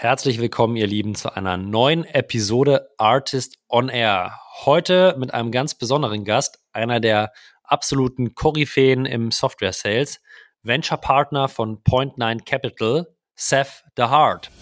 Herzlich willkommen, ihr Lieben, zu einer neuen Episode Artist on Air. Heute mit einem ganz besonderen Gast, einer der absoluten Koryphäen im Software Sales, Venture Partner von Point Nine Capital, Seth DeHart.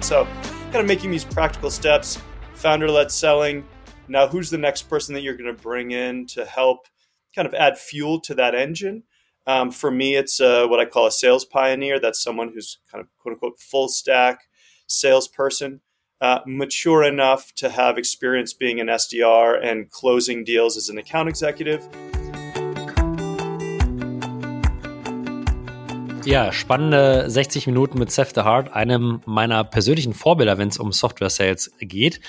So, kind of making these practical steps, founder led selling. Now, who's the next person that you're going to bring in to help kind of add fuel to that engine? Um, for me, it's uh, what I call a sales pioneer. That's someone who's kind of quote unquote full stack salesperson, uh, mature enough to have experience being an SDR and closing deals as an account executive. Ja, spannende 60 Minuten mit Seth the Heart, einem meiner persönlichen Vorbilder, wenn es um Software Sales geht.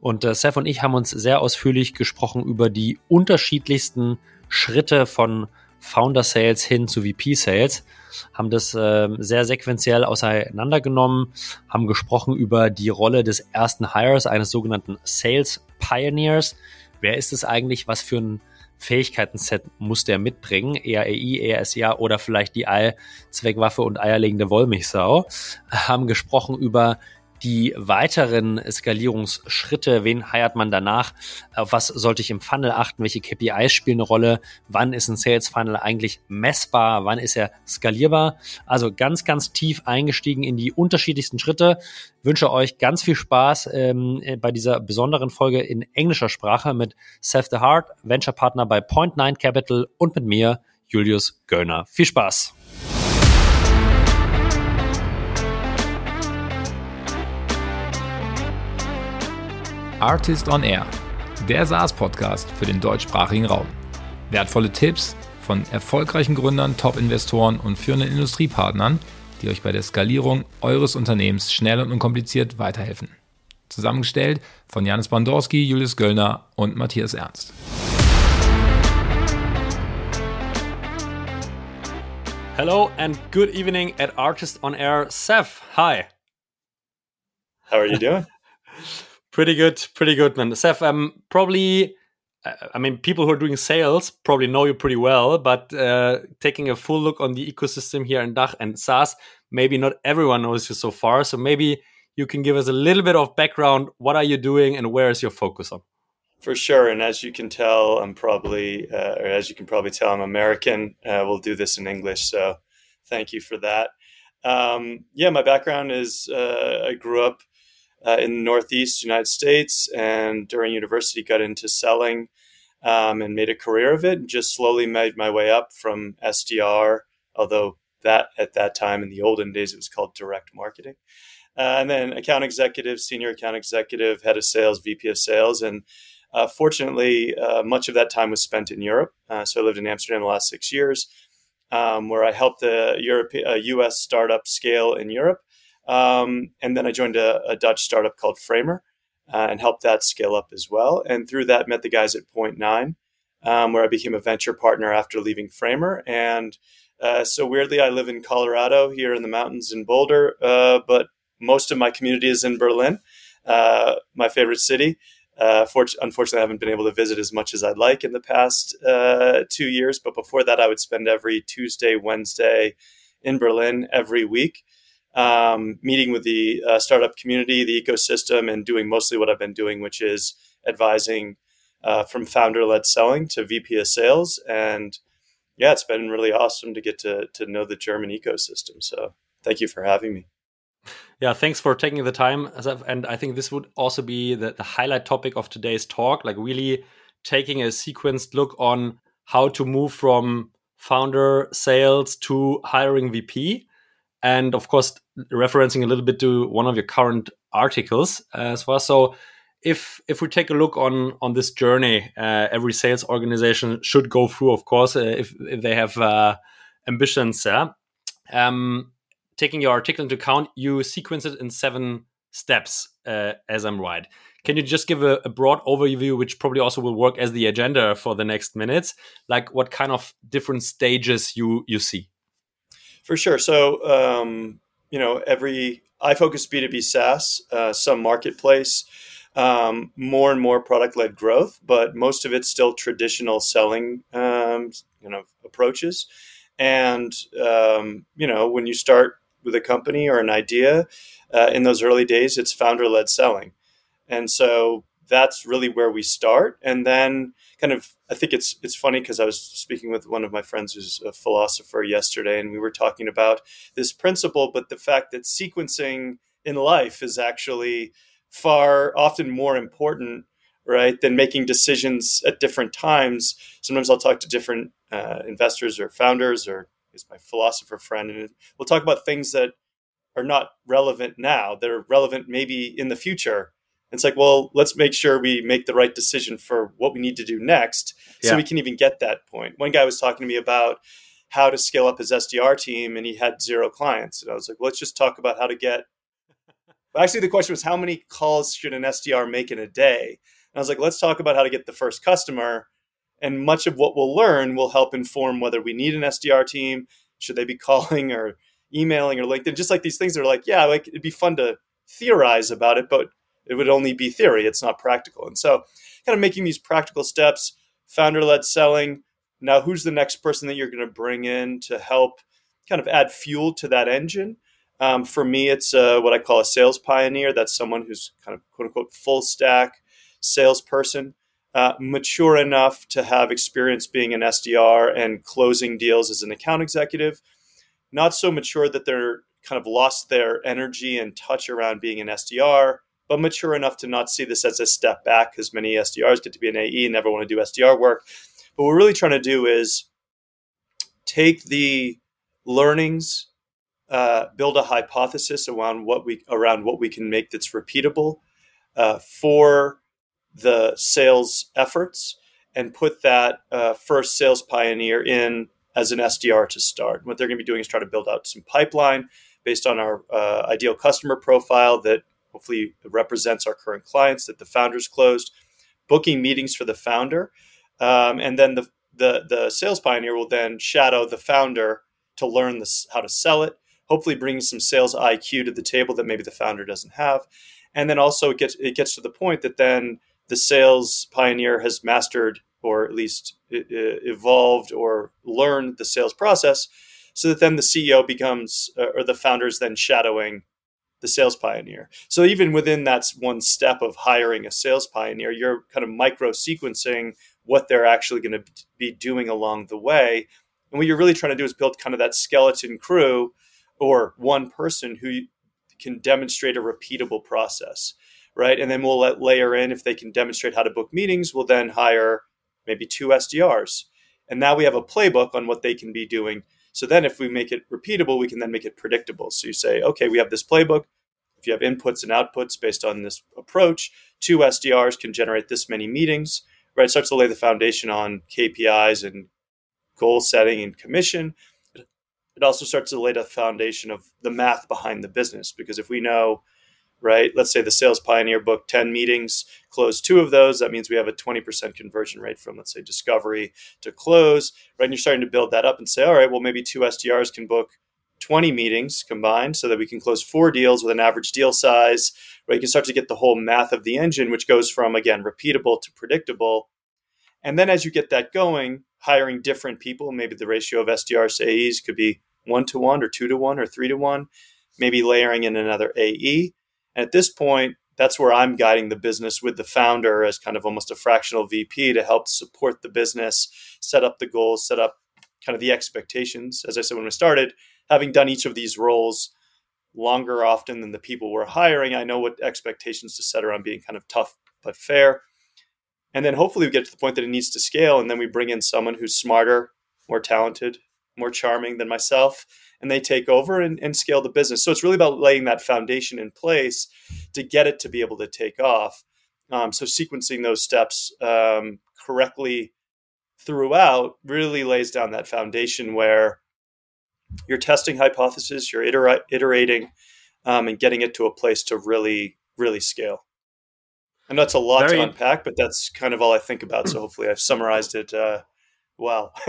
Und äh, Seth und ich haben uns sehr ausführlich gesprochen über die unterschiedlichsten Schritte von Founder Sales hin zu VP Sales, haben das äh, sehr sequenziell auseinandergenommen, haben gesprochen über die Rolle des ersten Hires, eines sogenannten Sales Pioneers. Wer ist es eigentlich? Was für ein Fähigkeiten-Set muss der mitbringen? Eher EI, eher SIA oder vielleicht die Allzweckwaffe und eierlegende Wollmilchsau. Haben gesprochen über die weiteren Skalierungsschritte, wen heiert man danach, auf was sollte ich im Funnel achten, welche KPIs spielen eine Rolle, wann ist ein Sales Funnel eigentlich messbar, wann ist er skalierbar. Also ganz, ganz tief eingestiegen in die unterschiedlichsten Schritte. wünsche euch ganz viel Spaß ähm, bei dieser besonderen Folge in englischer Sprache mit Seth the Heart, Venture Partner bei Point Nine Capital und mit mir, Julius Göllner. Viel Spaß! Artist on Air, der SaaS-Podcast für den deutschsprachigen Raum. Wertvolle Tipps von erfolgreichen Gründern, Top-Investoren und führenden Industriepartnern, die euch bei der Skalierung eures Unternehmens schnell und unkompliziert weiterhelfen. Zusammengestellt von Janis Bandorski, Julius Göllner und Matthias Ernst. Hello and good evening at Artist on Air. Seth, hi. How are you doing? Pretty good, pretty good, man. Seth, um, probably, uh, I mean, people who are doing sales probably know you pretty well, but uh, taking a full look on the ecosystem here in DACH and SaaS, maybe not everyone knows you so far. So maybe you can give us a little bit of background. What are you doing and where is your focus on? For sure, and as you can tell, I'm probably, uh, or as you can probably tell, I'm American. Uh, we'll do this in English, so thank you for that. Um, yeah, my background is uh, I grew up uh, in the Northeast United States, and during university got into selling um, and made a career of it. And just slowly made my way up from SDR, although that at that time in the olden days it was called direct marketing, uh, and then account executive, senior account executive, head of sales, VP of sales, and uh, fortunately, uh, much of that time was spent in Europe. Uh, so I lived in Amsterdam the last six years, um, where I helped a, Europe, U.S. startup scale in Europe um, and then I joined a, a, Dutch startup called Framer uh, and helped that scale up as well. And through that, met the guys at Point Nine, um, where I became a venture partner after leaving Framer. And uh, so weirdly, I live in Colorado here in the mountains in Boulder, uh, but most of my community is in Berlin, uh, my favorite city. Uh, unfortunately, I haven't been able to visit as much as I'd like in the past uh, two years. But before that, I would spend every Tuesday, Wednesday in Berlin every week um, meeting with the uh, startup community, the ecosystem, and doing mostly what I've been doing, which is advising uh, from founder led selling to VP of sales. And yeah, it's been really awesome to get to, to know the German ecosystem. So thank you for having me. Yeah, thanks for taking the time. And I think this would also be the, the highlight topic of today's talk, like really taking a sequenced look on how to move from founder sales to hiring VP and of course referencing a little bit to one of your current articles uh, as well. So if if we take a look on on this journey uh, every sales organization should go through of course uh, if, if they have uh, ambitions yeah? um, taking your article into account you sequence it in seven steps uh, as i'm right. Can you just give a, a, broad overview which probably also will work as the agenda for the next minutes? Like what kind of different stages you you see for sure. So, um, you know, every I focus B2B SaaS, uh, some marketplace, um, more and more product led growth, but most of it's still traditional selling, um, you know, approaches. And um, you know, when you start with a company or an idea, uh, in those early days, it's founder-led selling, and so that's really where we start. And then, kind of, I think it's it's funny because I was speaking with one of my friends who's a philosopher yesterday, and we were talking about this principle, but the fact that sequencing in life is actually far often more important right than making decisions at different times sometimes i'll talk to different uh, investors or founders or is my philosopher friend and we'll talk about things that are not relevant now they're relevant maybe in the future it's like well let's make sure we make the right decision for what we need to do next so yeah. we can even get that point. point one guy was talking to me about how to scale up his sdr team and he had zero clients and i was like well, let's just talk about how to get actually the question was how many calls should an sdr make in a day and I was like, let's talk about how to get the first customer. And much of what we'll learn will help inform whether we need an SDR team, should they be calling or emailing or LinkedIn, just like these things are like, yeah, like it'd be fun to theorize about it, but it would only be theory. It's not practical. And so kind of making these practical steps, founder led selling. Now, who's the next person that you're going to bring in to help kind of add fuel to that engine? Um, for me, it's uh, what I call a sales pioneer. That's someone who's kind of quote unquote full stack salesperson, uh, mature enough to have experience being an SDR and closing deals as an account executive, not so mature that they're kind of lost their energy and touch around being an SDR, but mature enough to not see this as a step back because many SDRs get to be an AE and never want to do SDR work. But what we're really trying to do is take the learnings, uh, build a hypothesis around what we around what we can make that's repeatable uh, for the sales efforts and put that uh, first sales pioneer in as an SDR to start. What they're going to be doing is try to build out some pipeline based on our uh, ideal customer profile that hopefully represents our current clients that the founders closed, booking meetings for the founder, um, and then the, the the sales pioneer will then shadow the founder to learn this, how to sell it. Hopefully, bringing some sales IQ to the table that maybe the founder doesn't have, and then also it gets it gets to the point that then the sales pioneer has mastered or at least evolved or learned the sales process so that then the CEO becomes uh, or the founder is then shadowing the sales pioneer. So even within that one step of hiring a sales pioneer, you're kind of micro sequencing what they're actually going to be doing along the way. And what you're really trying to do is build kind of that skeleton crew or one person who can demonstrate a repeatable process right? And then we'll let layer in if they can demonstrate how to book meetings, we'll then hire maybe two SDRs. And now we have a playbook on what they can be doing. So then if we make it repeatable, we can then make it predictable. So you say, okay, we have this playbook. If you have inputs and outputs based on this approach, two SDRs can generate this many meetings, right? It starts to lay the foundation on KPIs and goal setting and commission. It also starts to lay the foundation of the math behind the business because if we know right? Let's say the sales pioneer booked 10 meetings, closed two of those. That means we have a 20% conversion rate from, let's say, discovery to close, right? And you're starting to build that up and say, all right, well, maybe two SDRs can book 20 meetings combined so that we can close four deals with an average deal size, right? You can start to get the whole math of the engine, which goes from, again, repeatable to predictable. And then as you get that going, hiring different people, maybe the ratio of SDRs to AEs could be one to one or two to one or three to one, maybe layering in another AE and at this point, that's where I'm guiding the business with the founder as kind of almost a fractional VP to help support the business, set up the goals, set up kind of the expectations. As I said when we started, having done each of these roles longer often than the people we're hiring, I know what expectations to set around being kind of tough but fair. And then hopefully we get to the point that it needs to scale, and then we bring in someone who's smarter, more talented, more charming than myself, and they take over and, and scale the business. So it's really about laying that foundation in place to get it to be able to take off. Um, so sequencing those steps um, correctly throughout really lays down that foundation where you're testing hypotheses, you're iter- iterating, um, and getting it to a place to really, really scale. And that's a lot Very, to unpack, but that's kind of all I think about. So hopefully I've summarized it uh, Wow.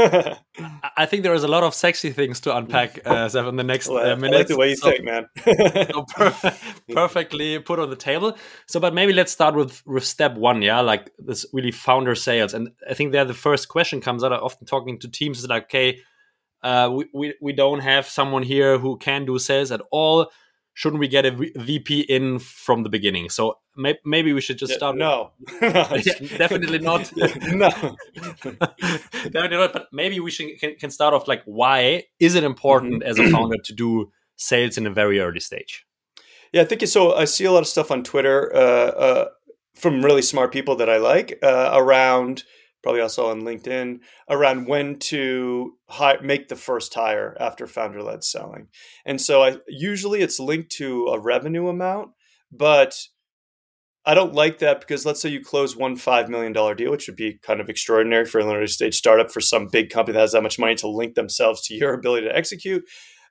I think there is a lot of sexy things to unpack, uh, in the next well, uh, minutes. Like the way you so, think, man. so per- perfectly put on the table. So, but maybe let's start with with step one, yeah, like this really founder sales. And I think there the first question comes out. I'm often talking to teams is like, okay, uh, we, we we don't have someone here who can do sales at all shouldn't we get a VP in from the beginning? So may- maybe we should just start. No, definitely not. no, definitely not. But maybe we should can, can, start off like why is it important mm-hmm. as a founder to do sales in a very early stage? Yeah, I think so. I see a lot of stuff on Twitter uh, uh, from really smart people that I like uh, around probably also on LinkedIn around when to hire, make the first hire after founder led selling. And so I usually it's linked to a revenue amount, but I don't like that because let's say you close one $5 million deal, which would be kind of extraordinary for an early stage startup for some big company that has that much money to link themselves to your ability to execute.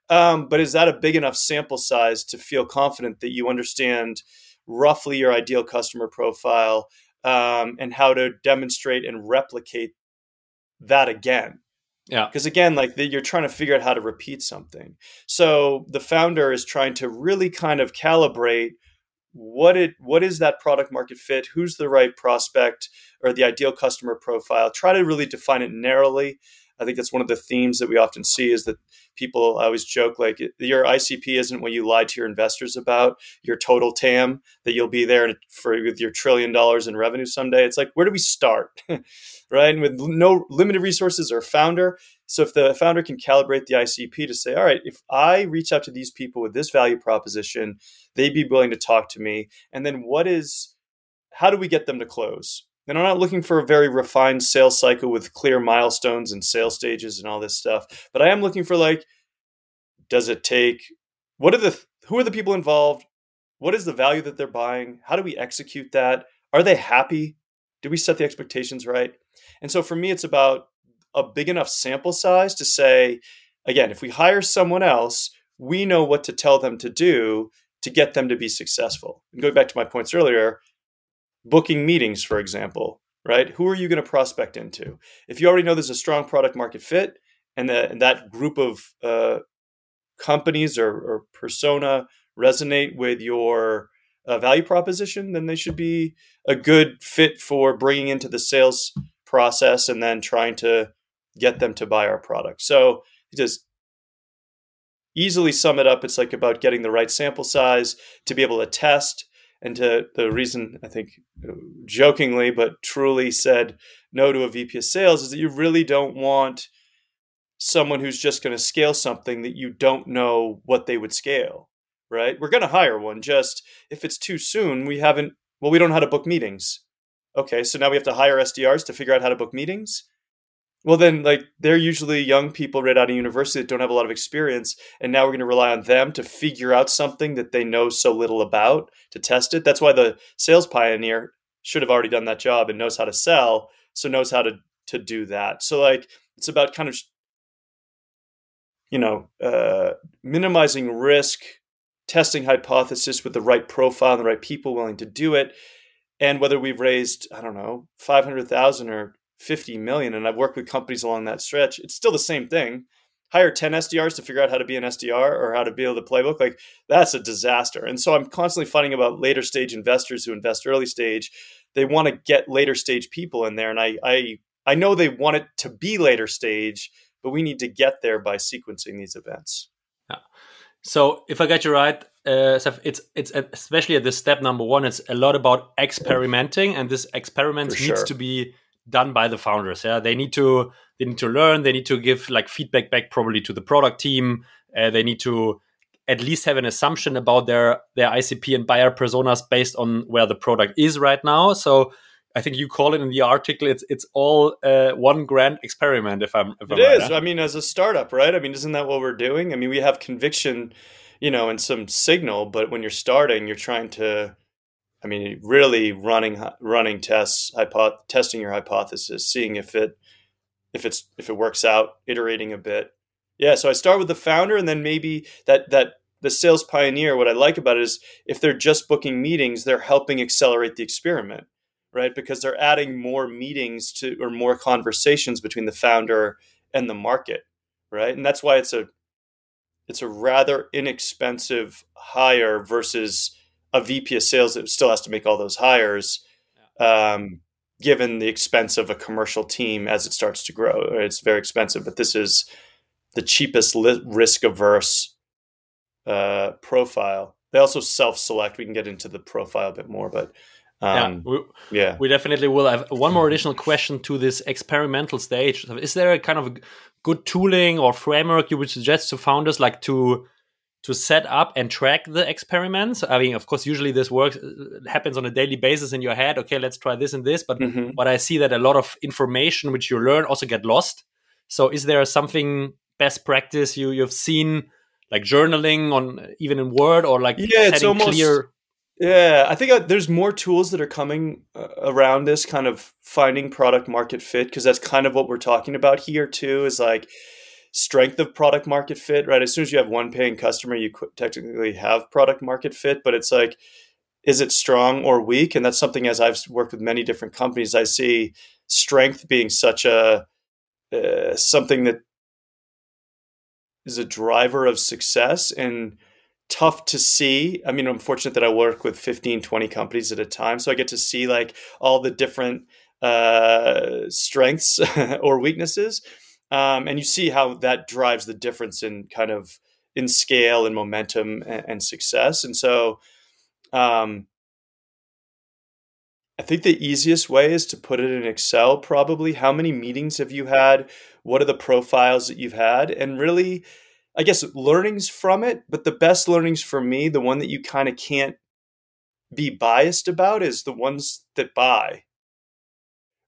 Um, but is that a big enough sample size to feel confident that you understand roughly your ideal customer profile, um, and how to demonstrate and replicate that again. Yeah. Because again, like the, you're trying to figure out how to repeat something. So the founder is trying to really kind of calibrate what it what is that product market fit who's the right prospect or the ideal customer profile try to really define it narrowly I think that's one of the themes that we often see is that people always joke like your ICP isn't what you lied to your investors about, your total TAM that you'll be there for with your trillion dollars in revenue someday. It's like where do we start, right? And with no limited resources or founder, so if the founder can calibrate the ICP to say, all right, if I reach out to these people with this value proposition, they'd be willing to talk to me, and then what is how do we get them to close? And I'm not looking for a very refined sales cycle with clear milestones and sales stages and all this stuff. But I am looking for like, does it take what are the who are the people involved? What is the value that they're buying? How do we execute that? Are they happy? Do we set the expectations right? And so for me, it's about a big enough sample size to say, again, if we hire someone else, we know what to tell them to do to get them to be successful. And going back to my points earlier, booking meetings, for example, right? Who are you going to prospect into? If you already know there's a strong product market fit and that, and that group of uh, companies or, or, persona resonate with your uh, value proposition, then they should be a good fit for bringing into the sales process and then trying to get them to buy our product. So just easily sum it up, it's like about getting the right sample size to be able to test and to the reason I think jokingly but truly said no to a VP of sales is that you really don't want someone who's just going to scale something that you don't know what they would scale, right? We're going to hire one just if it's too soon, we haven't well we don't know how to book meetings. Okay, so now we have to hire SDRs to figure out how to book meetings. Well, then, like they're usually young people right out of university that don't have a lot of experience, and now we're going to rely on them to figure out something that they know so little about to test it. That's why the sales pioneer should have already done that job and knows how to sell, so knows how to to do that. So, like, it's about kind of you know uh, minimizing risk, testing hypothesis with the right profile and the right people willing to do it, and whether we've raised I don't know five hundred thousand or 50 million and I've worked with companies along that stretch, it's still the same thing. Hire 10 SDRs to figure out how to be an SDR or how to build a playbook. Like that's a disaster. And so I'm constantly fighting about later stage investors who invest early stage. They want to get later stage people in there. And I, I, I know they want it to be later stage, but we need to get there by sequencing these events. Yeah. So if I get you right, uh, it's it's especially at this step number one. It's a lot about experimenting, and this experiment For needs sure. to be done by the founders. Yeah, they need to they need to learn. They need to give like feedback back probably to the product team. Uh, they need to at least have an assumption about their their ICP and buyer personas based on where the product is right now. So I think you call it in the article. It's it's all uh, one grand experiment. If I'm, if it I'm is. Right, I mean, as a startup, right? I mean, isn't that what we're doing? I mean, we have conviction, you know, and some signal, but when you're starting, you're trying to I mean, really running running tests, hypo- testing your hypothesis, seeing if it if it's if it works out, iterating a bit. Yeah, so I start with the founder, and then maybe that that the sales pioneer. What I like about it is if they're just booking meetings, they're helping accelerate the experiment, right? Because they're adding more meetings to or more conversations between the founder and the market, right? And that's why it's a it's a rather inexpensive hire versus a VP of sales that still has to make all those hires, um, given the expense of a commercial team as it starts to grow. It's very expensive, but this is the cheapest li- risk averse uh, profile. They also self select. We can get into the profile a bit more, but um, yeah, we, yeah, we definitely will. have one more additional question to this experimental stage. Is there a kind of good tooling or framework you would suggest to founders, like to to set up and track the experiments? I mean, of course, usually this works happens on a daily basis in your head. Okay, let's try this and this. But mm-hmm. but I see that a lot of information which you learn also get lost. So, is there something best practice you you've seen, like journaling on even in Word or like yeah, it's almost clear yeah, I think uh, there's more tools that are coming uh, around this kind of finding product market fit because that's kind of what we're talking about here too is like strength of product market fit, right? As soon as you have one paying customer, you technically have product market fit, but it's like is it strong or weak? And that's something as I've worked with many different companies, I see strength being such a uh, something that is a driver of success and tough to see. I mean, I'm fortunate that I work with 15, 20 companies at a time. So I get to see like all the different uh, strengths or weaknesses. Um, and you see how that drives the difference in kind of in scale and momentum and, and success. And so, um, I think the easiest way is to put it in Excel, probably. How many meetings have you had? What are the profiles that you've had? And really I guess learnings from it, but the best learnings for me, the one that you kind of can't be biased about is the ones that buy.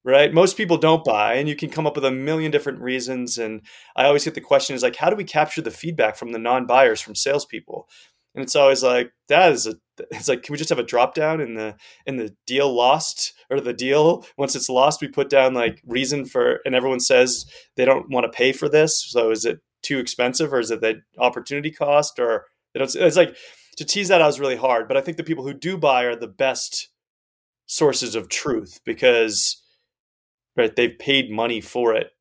Right? Most people don't buy and you can come up with a million different reasons and I always get the question is like how do we capture the feedback from the non-buyers from salespeople? And it's always like that is a it's like can we just have a drop down in the in the deal lost or the deal once it's lost we put down like reason for and everyone says they don't want to pay for this so is it too expensive or is it the opportunity cost or it's, it's like to tease that out is really hard but i think the people who do buy are the best sources of truth because right they've paid money for it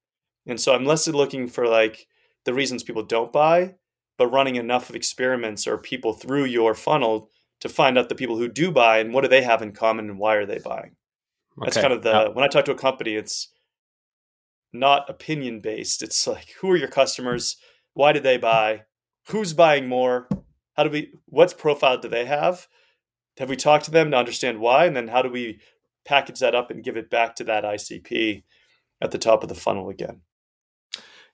and so i'm less looking for like the reasons people don't buy but running enough of experiments or people through your funnel to find out the people who do buy and what do they have in common and why are they buying okay. that's kind of the when i talk to a company it's not opinion based. It's like who are your customers? Why did they buy? Who's buying more? How do we what's profile do they have? Have we talked to them to understand why? And then how do we package that up and give it back to that ICP at the top of the funnel again?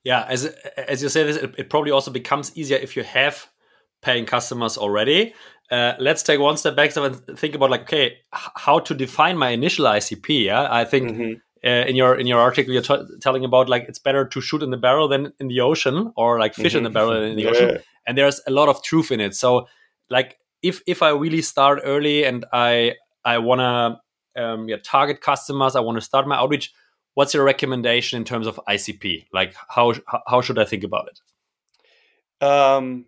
Yeah, as as you say this, it, it probably also becomes easier if you have paying customers already. Uh, let's take one step back and think about like, okay, how to define my initial ICP. Yeah, I think mm-hmm uh, in your in your article you're t- telling about like it's better to shoot in the barrel than in the ocean or like fish mm-hmm. in the barrel than in the yeah. ocean and there's a lot of truth in it so like if if i really start early and i i want to um, yeah, target customers i want to start my outreach what's your recommendation in terms of icp like how how should i think about it um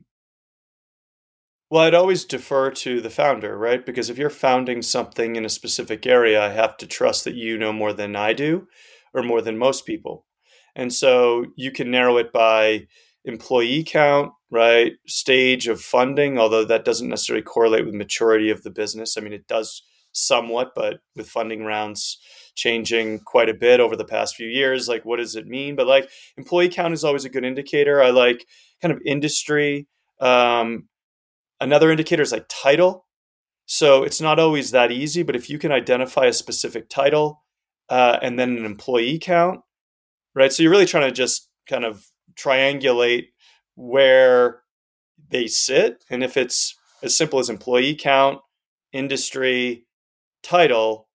well, I'd always defer to the founder, right? Because if you're founding something in a specific area, I have to trust that you know more than I do or more than most people. And so you can narrow it by employee count, right? Stage of funding, although that doesn't necessarily correlate with maturity of the business. I mean, it does somewhat, but with funding rounds changing quite a bit over the past few years, like what does it mean? But like employee count is always a good indicator. I like kind of industry. Um, Another indicator is like title. So it's not always that easy, but if you can identify a specific title uh, and then an employee count, right? So you're really trying to just kind of triangulate where they sit. And if it's as simple as employee count, industry, title,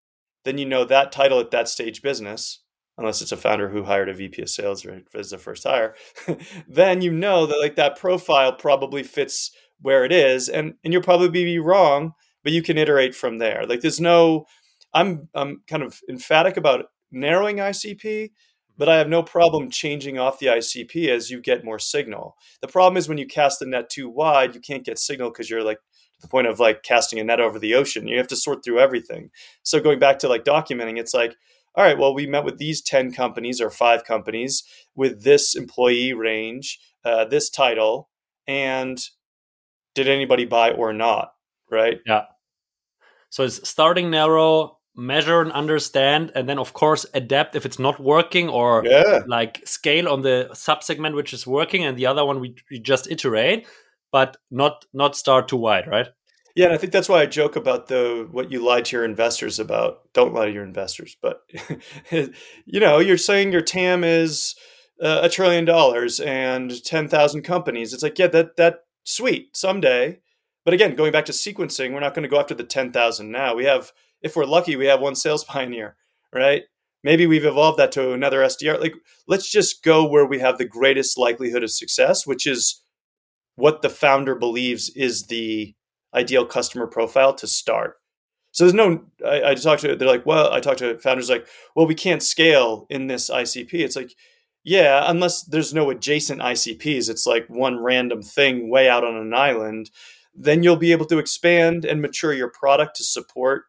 then you know that title at that stage business, unless it's a founder who hired a VP of sales right, as the first hire, then you know that like that profile probably fits where it is and and you'll probably be wrong but you can iterate from there. Like there's no i'm i'm kind of emphatic about narrowing icp but i have no problem changing off the icp as you get more signal. The problem is when you cast the net too wide you can't get signal because you're like the point of like casting a net over the ocean. You have to sort through everything. So going back to like documenting it's like all right well we met with these 10 companies or five companies with this employee range uh, this title and did anybody buy or not right? Yeah. So it's starting narrow measure and understand and then of course adapt if it's not working or Yeah. like scale on the subsegment which is working and the other one we, we just iterate but not not start too wide right Yeah, and I think that's why I joke about the what you lie to your investors about. Don't lie to your investors, but you know, you're saying your TAM is uh, a trillion dollars and ten thousand companies. It's like, yeah, that that sweet someday. But again, going back to sequencing, we're not going to go after the ten thousand now. We have, if we're lucky, we have one sales pioneer, right? Maybe we've evolved that to another SDR. Like, let's just go where we have the greatest likelihood of success, which is what the founder believes is the ideal customer profile to start. So there's no, I, I talked to, they're like, well, I talked to founders like, well, we can't scale in this ICP. It's like, yeah, unless there's no adjacent ICPs, it's like one random thing way out on an island, then you'll be able to expand and mature your product to support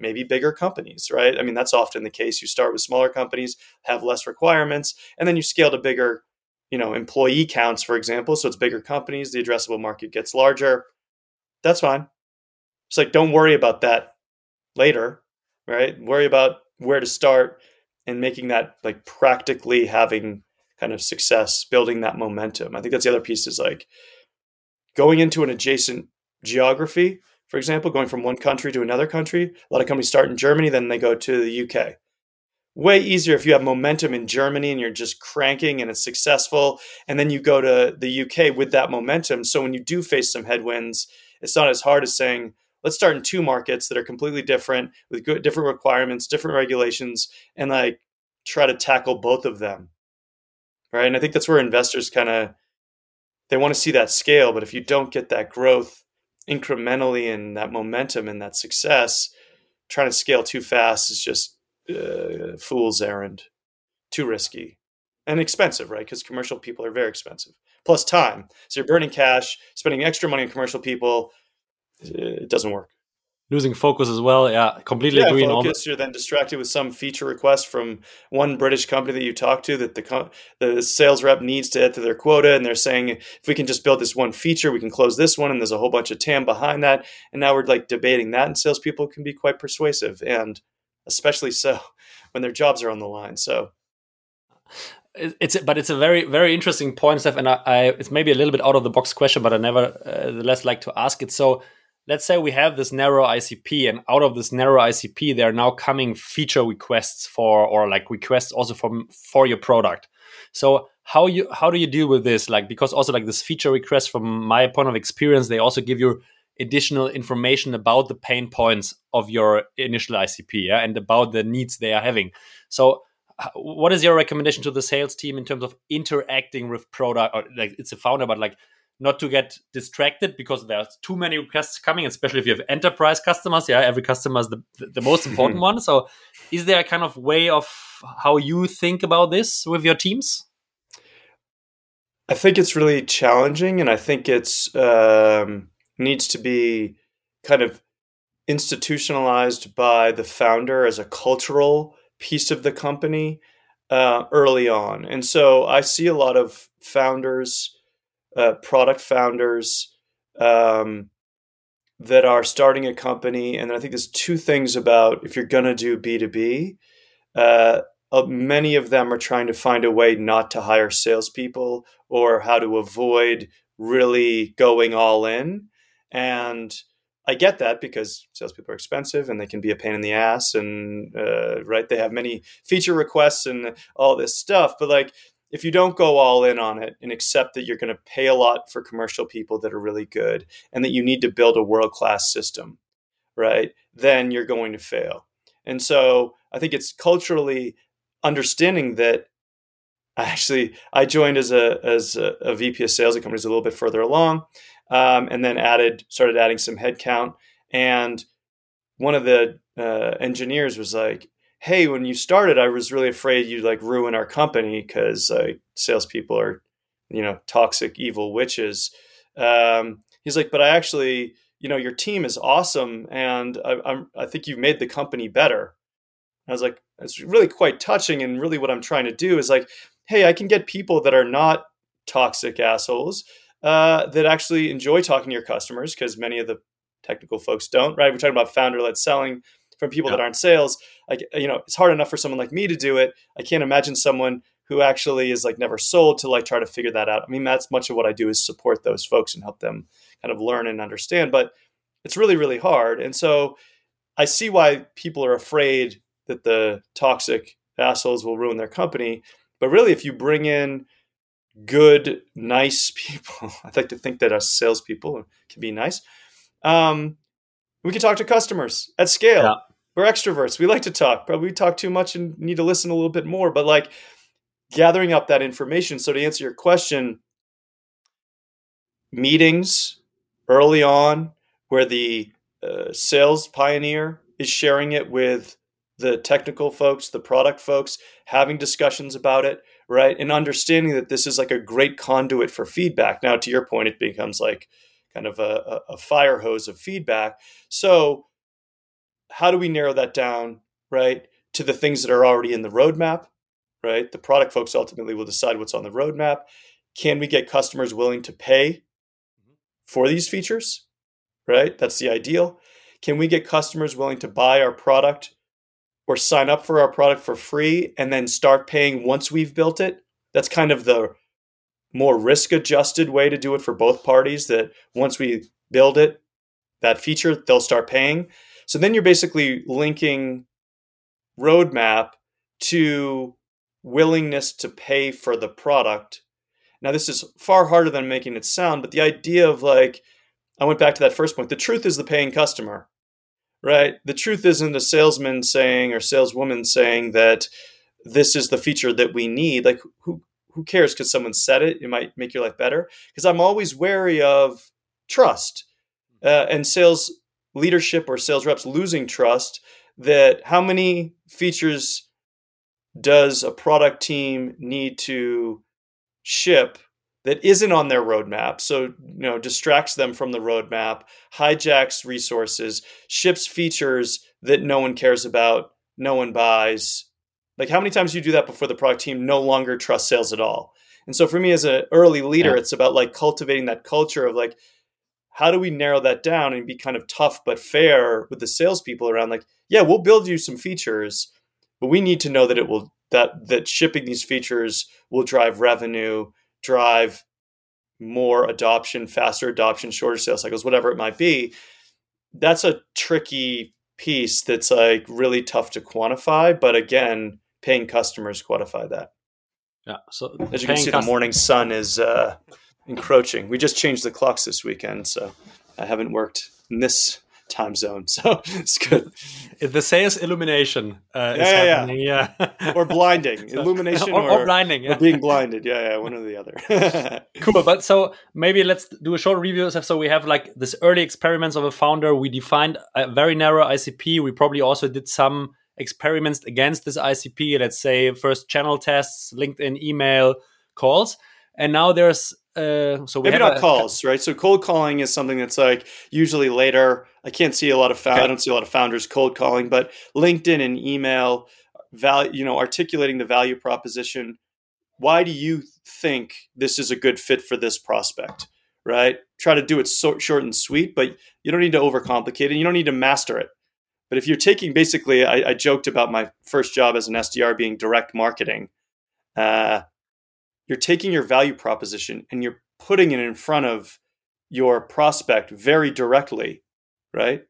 maybe bigger companies, right? I mean, that's often the case. You start with smaller companies, have less requirements, and then you scale to bigger, you know, employee counts, for example. So it's bigger companies, the addressable market gets larger that's fine. It's like, don't worry about that later, right? Worry about where to start and making that like practically having kind of success, building that momentum. I think that's the other piece is like going into an adjacent geography, for example, going from one country to another country. A lot of companies start in Germany, then they go to the UK. Way easier if you have momentum in Germany and you're just cranking and it's successful. And then you go to the UK with that momentum. So when you do face some headwinds, it's not as hard as saying let's start in two markets that are completely different with good, different requirements different regulations and like try to tackle both of them right and i think that's where investors kind of they want to see that scale but if you don't get that growth incrementally and that momentum and that success trying to scale too fast is just uh, fool's errand too risky and expensive right because commercial people are very expensive plus time. So you're burning cash, spending extra money on commercial people. It doesn't work. Losing focus as well. Yeah, completely yeah, agree. Focus, you're then distracted with some feature request from one British company that you talk to that the the sales rep needs to hit to their quota, and they're saying if we can just build this one feature, we can close this one, and there's a whole bunch of TAM behind that. And now we're like debating that, and salespeople can be quite persuasive, and especially so when their jobs are on the line. So it's but it's a very very interesting point, Seth, and I, I, it's maybe a little bit out of the box question, but I nevertheless uh, like to ask it. So let's say we have this narrow ICP, and out of this narrow ICP, there are now coming feature requests for or like requests also from for your product. So how you how do you deal with this? Like because also like this feature request, from my point of experience, they also give you additional information about the pain points of your initial ICP, yeah, and about the needs they are having. So what is your recommendation to the sales team in terms of interacting with product or like it's a founder but like not to get distracted because there's too many requests coming especially if you have enterprise customers yeah every customer is the, the most important one so is there a kind of way of how you think about this with your teams i think it's really challenging and i think it's um, needs to be kind of institutionalized by the founder as a cultural piece of the company uh, early on. And so I see a lot of founders, uh, product founders, um, that are starting a company. And I think there's two things about if you're going to do B2B, uh, uh, many of them are trying to find a way not to hire salespeople or how to avoid really going all in. And I get that because salespeople are expensive and they can be a pain in the ass, and uh, right, they have many feature requests and all this stuff. But like, if you don't go all in on it and accept that you're going to pay a lot for commercial people that are really good and that you need to build a world class system, right, then you're going to fail. And so I think it's culturally understanding that actually I joined as a as a, a VP of sales at companies a little bit further along, um, and then added started adding some headcount. And one of the uh, engineers was like, "Hey, when you started, I was really afraid you'd like ruin our company because like salespeople are, you know, toxic, evil witches." Um, he's like, "But I actually." You know your team is awesome, and I, I'm, I think you've made the company better. I was like, it's really quite touching. And really, what I'm trying to do is like, hey, I can get people that are not toxic assholes uh, that actually enjoy talking to your customers because many of the technical folks don't, right? We're talking about founder led selling. from people yeah. that aren't sales. Like you know, it's hard enough for someone like me to do it. I can't imagine someone who actually is like never sold to like try to figure that out. I mean, that's much of what I do is support those folks and help them kind of learn and understand. But it's really really hard, and so I see why people are afraid that the toxic assholes will ruin their company. But really, if you bring in good, nice people, I'd like to think that us salespeople can be nice. Um, we can talk to customers at scale. Yeah. We're extroverts. We like to talk. Probably we talk too much and need to listen a little bit more. But like gathering up that information. So to answer your question, meetings early on where the uh, sales pioneer is sharing it with the technical folks, the product folks, having discussions about it, right? And understanding that this is like a great conduit for feedback. Now, to your point, it becomes like kind of a, a fire hose of feedback. So, how do we narrow that down, right, to the things that are already in the roadmap, right? The product folks ultimately will decide what's on the roadmap. Can we get customers willing to pay for these features, right? That's the ideal. Can we get customers willing to buy our product or sign up for our product for free and then start paying once we've built it? That's kind of the more risk adjusted way to do it for both parties that once we build it, that feature, they'll start paying. So then you're basically linking roadmap to willingness to pay for the product. Now, this is far harder than making it sound, but the idea of like, I went back to that first point. The truth is the paying customer, right? The truth isn't a salesman saying or saleswoman saying that this is the feature that we need. Like, who who cares? Because someone said it, it might make your life better. Because I'm always wary of trust uh, and sales leadership or sales reps losing trust. That how many features does a product team need to ship that isn't on their roadmap. So you know distracts them from the roadmap hijacks resources ships features that no one cares about no one buys. Like how many times do you do that before the product team no longer trusts sales at all? And so for me as an early leader yeah. it's about like cultivating that culture of like how do we narrow that down and be kind of tough but fair with the salespeople around like yeah we'll build you some features but we need to know that it will that that shipping these features will drive revenue drive more adoption faster adoption shorter sales cycles whatever it might be that's a tricky piece that's like really tough to quantify but again paying customers quantify that. Yeah. So as you can see, the morning sun is uh, encroaching. We just changed the clocks this weekend, so I haven't worked in this time zone, so it's good. The sales illumination uh, yeah, yeah, yeah, or blinding illumination, or, or, or blinding, yeah. or being blinded. Yeah, yeah, one or the other. cool, but so maybe let's do a short review. So we have like this early experiments of a founder. We defined a very narrow ICP. We probably also did some experiments against this ICP, let's say first channel tests, LinkedIn, email, calls. And now there's uh, so maybe not a, calls, right? So cold calling is something that's like usually later. I can't see a lot of okay. I don't see a lot of founders cold calling, but LinkedIn and email, value, you know, articulating the value proposition. Why do you think this is a good fit for this prospect? Right? Try to do it so, short and sweet, but you don't need to overcomplicate it. You don't need to master it. But if you're taking basically, I, I joked about my first job as an SDR being direct marketing. Uh, you're taking your value proposition and you're putting it in front of your prospect very directly, right?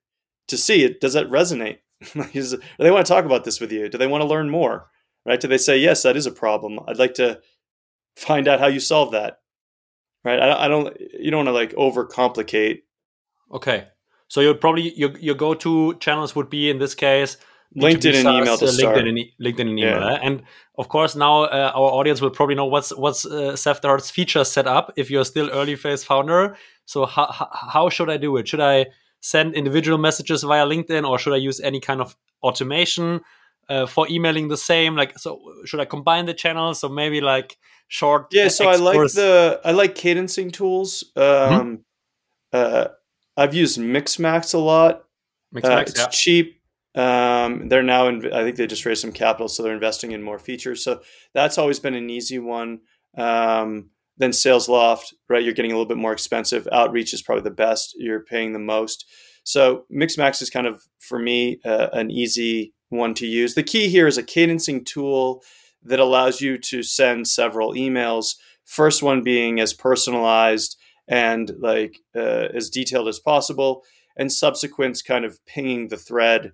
To see it, does that resonate? do they want to talk about this with you? Do they want to learn more? Right? Do they say, yes, that is a problem. I'd like to find out how you solve that. Right? I, I don't, you don't want to like overcomplicate. Okay. So you probably your your go to channels would be in this case LinkedIn and email to uh, start. LinkedIn and, LinkedIn and email. Yeah. Eh? And of course, now uh, our audience will probably know what's what's uh, Seth DeHart's feature set up if you're still early phase founder. So how how should I do it? Should I send individual messages via LinkedIn or should I use any kind of automation uh, for emailing the same? Like, so should I combine the channels? So maybe like short. Yeah. So I like the I like cadencing tools. Mm-hmm. Um, mm-hmm. uh, I've used Mixmax a lot. Mixmax, uh, it's yeah. cheap. Um, they're now, in, I think they just raised some capital, so they're investing in more features. So that's always been an easy one. Um, then Salesloft, right? You're getting a little bit more expensive. Outreach is probably the best. You're paying the most. So Mixmax is kind of for me uh, an easy one to use. The key here is a cadencing tool that allows you to send several emails. First one being as personalized and like uh, as detailed as possible, and subsequent kind of pinging the thread.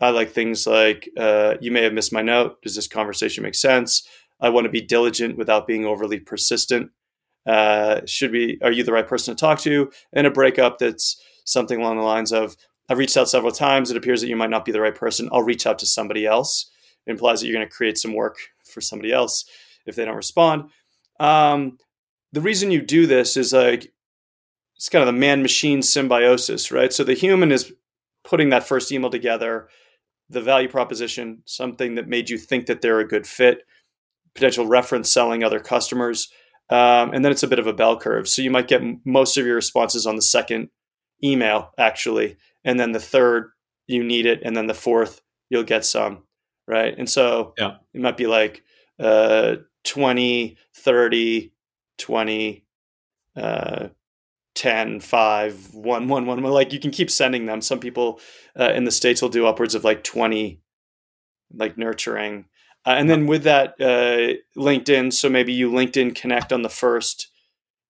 I like things like uh, you may have missed my note. Does this conversation make sense? I want to be diligent without being overly persistent. Uh, should we, are you the right person to talk to? And a breakup that's something along the lines of I've reached out several times. It appears that you might not be the right person. I'll reach out to somebody else. It implies that you're going to create some work for somebody else if they don't respond. Um, the reason you do this is like it's kind of the man machine symbiosis, right? So the human is putting that first email together, the value proposition, something that made you think that they're a good fit, potential reference selling other customers. Um, and then it's a bit of a bell curve. So you might get most of your responses on the second email, actually. And then the third, you need it. And then the fourth, you'll get some, right? And so yeah. it might be like uh, 20, 30, 20, uh, 10 5 1 1 1 like you can keep sending them. Some people uh, in the states will do upwards of like 20 like nurturing. Uh, and then with that uh, linkedin so maybe you linkedin connect on the first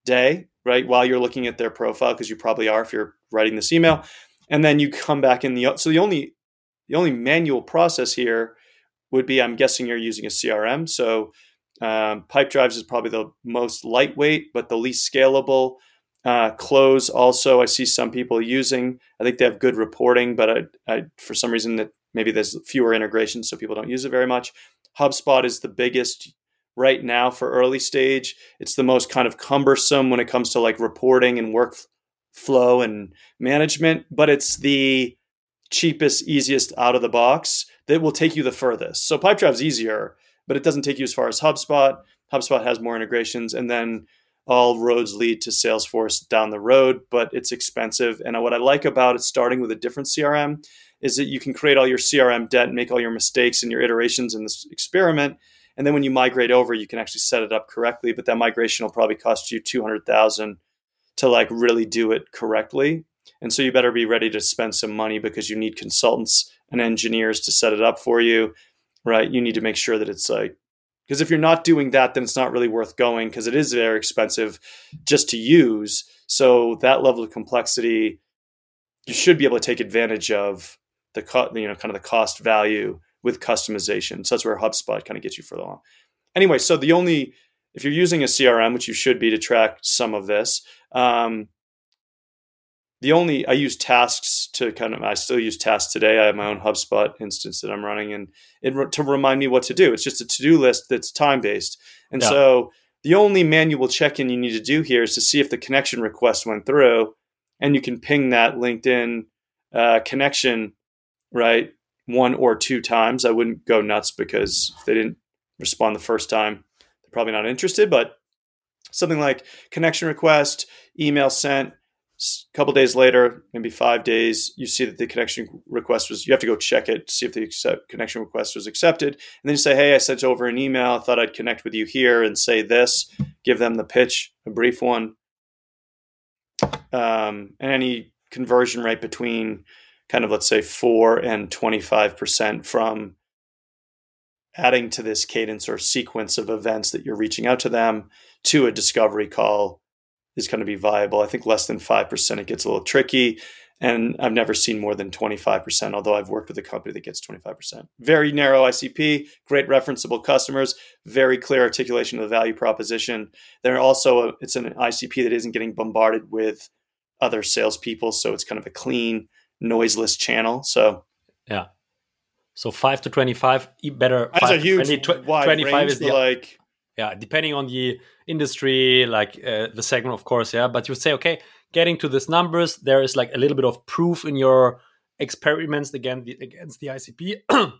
day right while you're looking at their profile because you probably are if you're writing this email. And then you come back in the so the only the only manual process here would be i'm guessing you're using a crm so um, Pipedrives is probably the most lightweight but the least scalable uh, Close also i see some people using. I think they have good reporting but I, I, for some reason that maybe there's fewer integrations so people don't use it very much. Hubspot is the biggest right now for early stage. It's the most kind of cumbersome when it comes to like reporting and workflow and management but it's the cheapest easiest out of the box that will take you the furthest. So pipedrive is easier but it doesn't take you as far as hubspot. Hubspot has more integrations and then all roads lead to Salesforce down the road, but it's expensive. And what I like about it starting with a different CRM is that you can create all your CRM debt and make all your mistakes and your iterations in this experiment. And then when you migrate over, you can actually set it up correctly. But that migration will probably cost you 200,000 to like really do it correctly. And so you better be ready to spend some money because you need consultants and engineers to set it up for you, right? You need to make sure that it's like because if you're not doing that, then it's not really worth going because it is very expensive just to use. So that level of complexity, you should be able to take advantage of the co- you know kind of the cost value with customization. So that's where HubSpot kind of gets you further along. Anyway, so the only if you're using a CRM, which you should be to track some of this, um, the only I use tasks to kind of I still use tasks today. I have my own HubSpot instance that I'm running, and it to remind me what to do. It's just a to do list that's time based, and yeah. so the only manual check in you need to do here is to see if the connection request went through, and you can ping that LinkedIn uh, connection right one or two times. I wouldn't go nuts because if they didn't respond the first time, they're probably not interested. But something like connection request, email sent a couple days later, maybe five days, you see that the connection request was. You have to go check it, see if the accept, connection request was accepted, and then you say, "Hey, I sent over an email. I thought I'd connect with you here and say this." Give them the pitch, a brief one, um, and any conversion rate between kind of let's say four and twenty five percent from adding to this cadence or sequence of events that you're reaching out to them to a discovery call is going to be viable. I think less than 5%, it gets a little tricky. And I've never seen more than 25%, although I've worked with a company that gets 25%. Very narrow ICP, great referenceable customers, very clear articulation of the value proposition. They're also, a, it's an ICP that isn't getting bombarded with other salespeople. So it's kind of a clean, noiseless channel. So, yeah. So 5 to 25, better. That's a huge 20, wide 25 range is the, like yeah depending on the industry like uh, the segment of course yeah. But you say okay getting to these numbers there is like a little bit of proof in your experiments against the, against the icp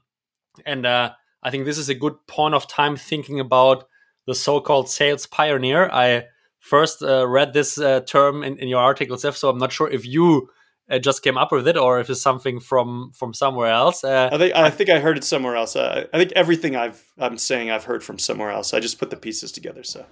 and uh, i think this is a good point of time thinking about the so-called sales pioneer. I first uh, read this uh, term in, in your article so i'm not sure if you uh, just came up with it, or if it's something from from somewhere else. Uh, I think I think I heard it somewhere else. Uh, I think everything I've I'm saying I've heard from somewhere else. I just put the pieces together. So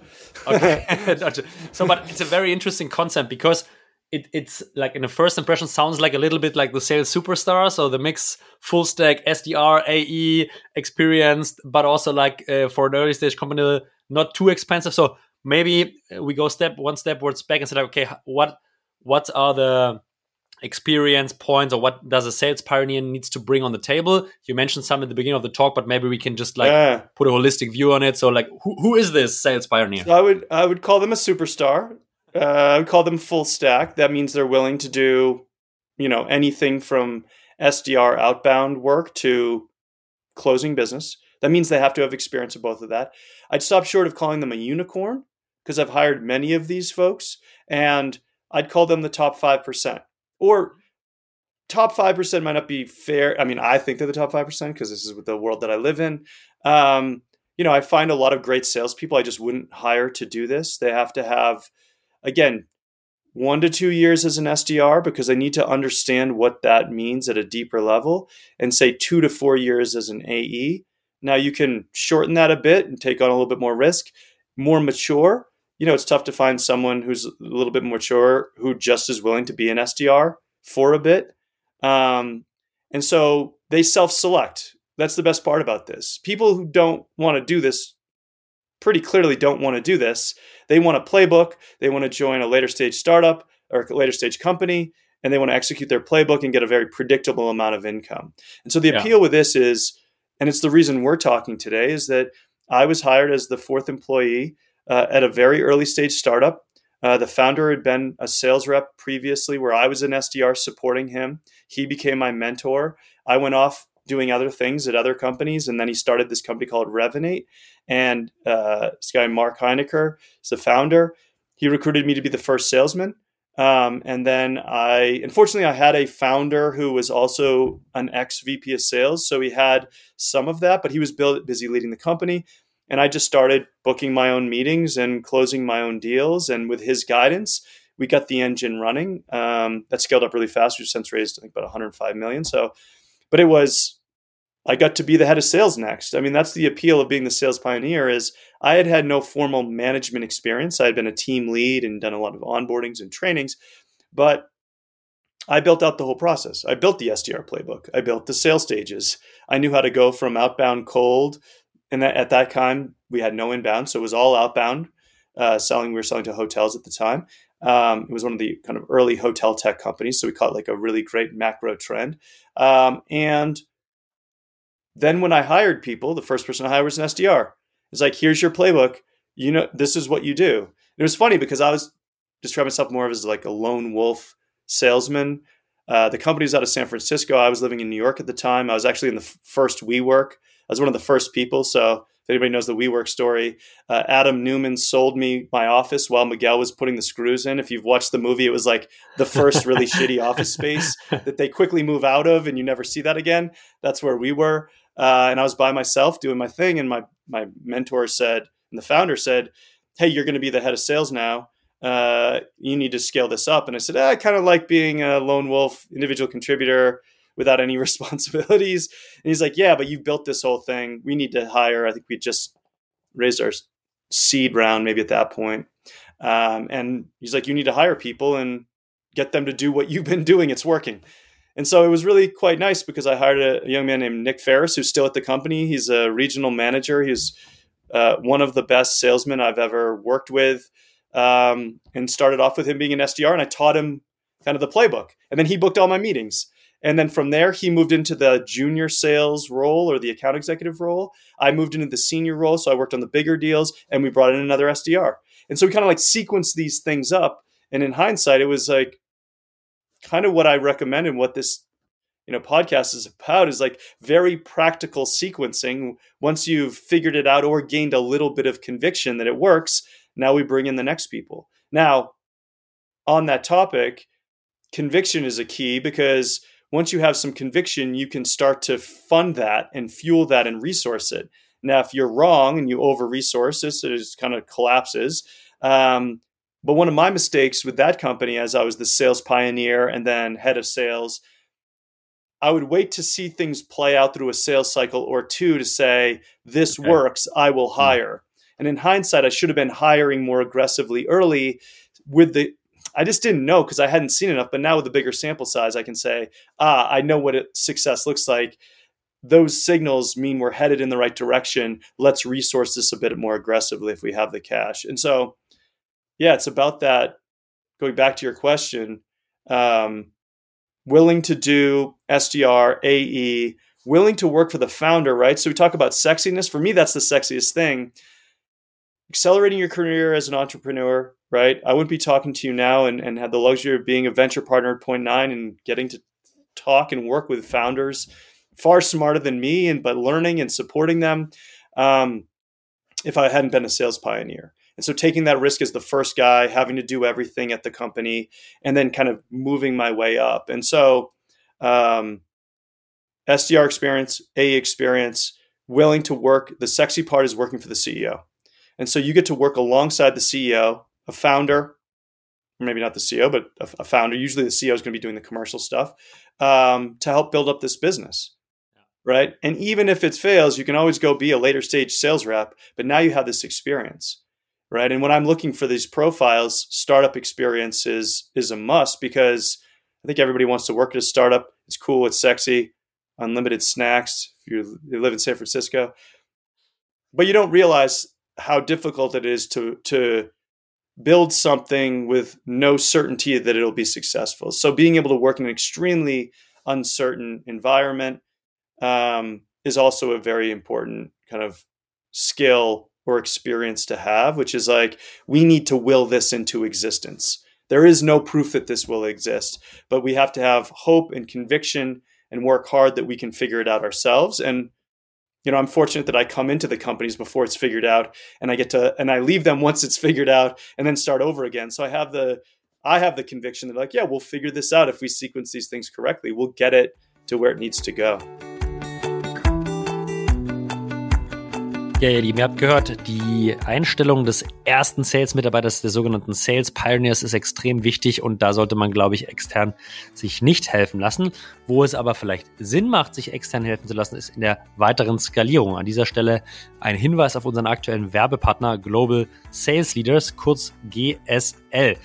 okay, so but it's a very interesting concept because it, it's like in the first impression sounds like a little bit like the sales superstar. So the mix full stack SDR, AE, experienced, but also like uh, for an early stage company, not too expensive. So maybe we go step one step words back and say, okay, what what are the experience points or what does a sales pioneer needs to bring on the table. You mentioned some at the beginning of the talk but maybe we can just like yeah. put a holistic view on it. So like who, who is this sales pioneer? So i would i would call them a superstar. Uh, i would call them full stack. That means they're willing to do you know anything from sdr outbound work to closing business. That means they have to have experience of both of that. I'd stop short of calling them a unicorn because i've hired many of these folks and i'd call them the top 5% or top 5% might not be fair. I mean, I think they're the top 5% because this is the world that I live in. Um, you know, I find a lot of great salespeople I just wouldn't hire to do this. They have to have, again, one to two years as an SDR because they need to understand what that means at a deeper level, and say two to four years as an AE. Now you can shorten that a bit and take on a little bit more risk. More mature, you know, it's tough to find someone who's a little bit more mature who just is willing to be an SDR for a bit. Um, and so they self select. That's the best part about this. People who don't want to do this pretty clearly don't want to do this. They want a playbook, they want to join a later stage startup or a later stage company, and they want to execute their playbook and get a very predictable amount of income. And so the appeal with this is, and it's the reason we're talking today, is that I was hired as the fourth employee uh, at a very early stage startup. Uh, the founder had been a sales rep previously, where I was an SDR supporting him. He became my mentor. I went off doing other things at other companies, and then he started this company called Revinate. And uh, this guy Marc Heyneker is the founder. He recruited me to be the first salesman. Um, and then I, unfortunately, I had a founder who was also an ex VP of sales. So he had some of that, but he was busy leading the company. And I just started booking my own meetings and closing my own deals. And with his guidance, we got the engine running. Um, that scaled up really fast. We've since raised, I think, about 105 million. So, but it was, I got to be the head of sales next. I mean, that's the appeal of being the sales pioneer is I had had no formal management experience. I had been a team lead and done a lot of onboardings and trainings, but I built out the whole process. I built the SDR playbook. I built the sales stages. I knew how to go from outbound cold and that, at that time we had no inbound, so it was all outbound uh, selling. We were selling to hotels at the time. Um, it was one of the kind of early hotel tech companies, so we caught like a really great macro trend. Um, and then when I hired people, the first person I hired was an SDR. It's like, here's your playbook. You know, this is what you do. And it was funny because I was describing myself more of as like a lone wolf salesman. Uh, the company was out of San Francisco. I was living in New York at the time. I was actually in the f- first WeWork was one of the first people. So if anybody knows the WeWork story, uh, Adam Neumann sold me my office while Miguel was putting the screws in. If you've watched the movie, it was like the first really shitty office space that they quickly move out of, and you never see that again. That's where we were, uh, and I was by myself doing my thing. And my my mentor said, and the founder said, "Hey, you're going to be the head of sales now." Uh, you need to scale this up. And I said, I kind of like being a lone wolf, individual contributor without any responsibilities. And he's like, Yeah, but you've built this whole thing. We need to hire. I think we just raised our seed round maybe at that point. Um, and he's like, You need to hire people and get them to do what you've been doing. It's working. And so it was really quite nice because I hired a, a young man named Nick Ferris, who's still at the company. He's a regional manager. He's uh, one of the best salesmen I've ever worked with. Um, and started off with him being an SDR, and I taught him kind of the playbook. And then he booked all my meetings. And then from there, he moved into the junior sales role or the account executive role. I moved into the senior role. So I worked on the bigger deals and we brought in another SDR. And so we kind of like sequenced these things up. And in hindsight, it was like kind of what I recommend and what this you know podcast is about is like very practical sequencing once you've figured it out or gained a little bit of conviction that it works now we bring in the next people now on that topic conviction is a key because once you have some conviction, you can start to fund that and fuel that and resource it. Now, if you're wrong and you over resource it, it just kind of collapses. Um, but one of my mistakes with that company, as I was the sales pioneer and then head of sales, I would wait to see things play out through a sales cycle or two to say, this okay. works, I will hmm. hire. Mm-hmm. And in hindsight, I should have been hiring more aggressively early with the I just didn't know because I hadn't seen enough. But now with a bigger sample size, I can say, ah, I know what it, success looks like. Those signals mean we're headed in the right direction. Let's resource this a bit more aggressively if we have the cash. And so, yeah, it's about that. Going back to your question, um, willing to do SDR, AE, willing to work for the founder, right? So we talk about sexiness. For me, that's the sexiest thing. Accelerating your career as an entrepreneur, right? I wouldn't be talking to you now and, and have the luxury of being a venture partner at Point Nine and getting to talk and work with founders far smarter than me and but learning and supporting them um, if I hadn't been a sales pioneer. And so taking that risk as the first guy, having to do everything at the company, and then kind of moving my way up. And so um, SDR experience, AE experience, willing to work. The sexy part is working for the CEO. And so you get to work alongside the CEO, a founder, maybe not the CEO, but a, a founder. Usually the CEO is going to be doing the commercial stuff um, to help build up this business. Right. And even if it fails, you can always go be a later stage sales rep, but now you have this experience. Right. And when I'm looking for these profiles, startup experience is, is a must because I think everybody wants to work at a startup. It's cool, it's sexy, unlimited snacks if you live in San Francisco. But you don't realize how difficult it is to to build something with no certainty that it'll be successful. So being able to work in an extremely uncertain environment um, is also a very important kind of skill or experience to have, which is like we need to will this into existence. There is no proof that this will exist, but we have to have hope and conviction and work hard that we can figure it out ourselves. And you know, I'm fortunate that I come into the companies before it's figured out and I get to and I leave them once it's figured out and then start over again. So I have the I have the conviction that like, yeah, we'll figure this out if we sequence these things correctly. We'll get it to where it needs to go. Ja, ihr Lieben, ihr habt gehört, die Einstellung des ersten Sales-Mitarbeiters, der sogenannten Sales Pioneers, ist extrem wichtig und da sollte man, glaube ich, extern sich nicht helfen lassen. Wo es aber vielleicht Sinn macht, sich extern helfen zu lassen, ist in der weiteren Skalierung. An dieser Stelle ein Hinweis auf unseren aktuellen Werbepartner Global Sales Leaders, kurz GSL.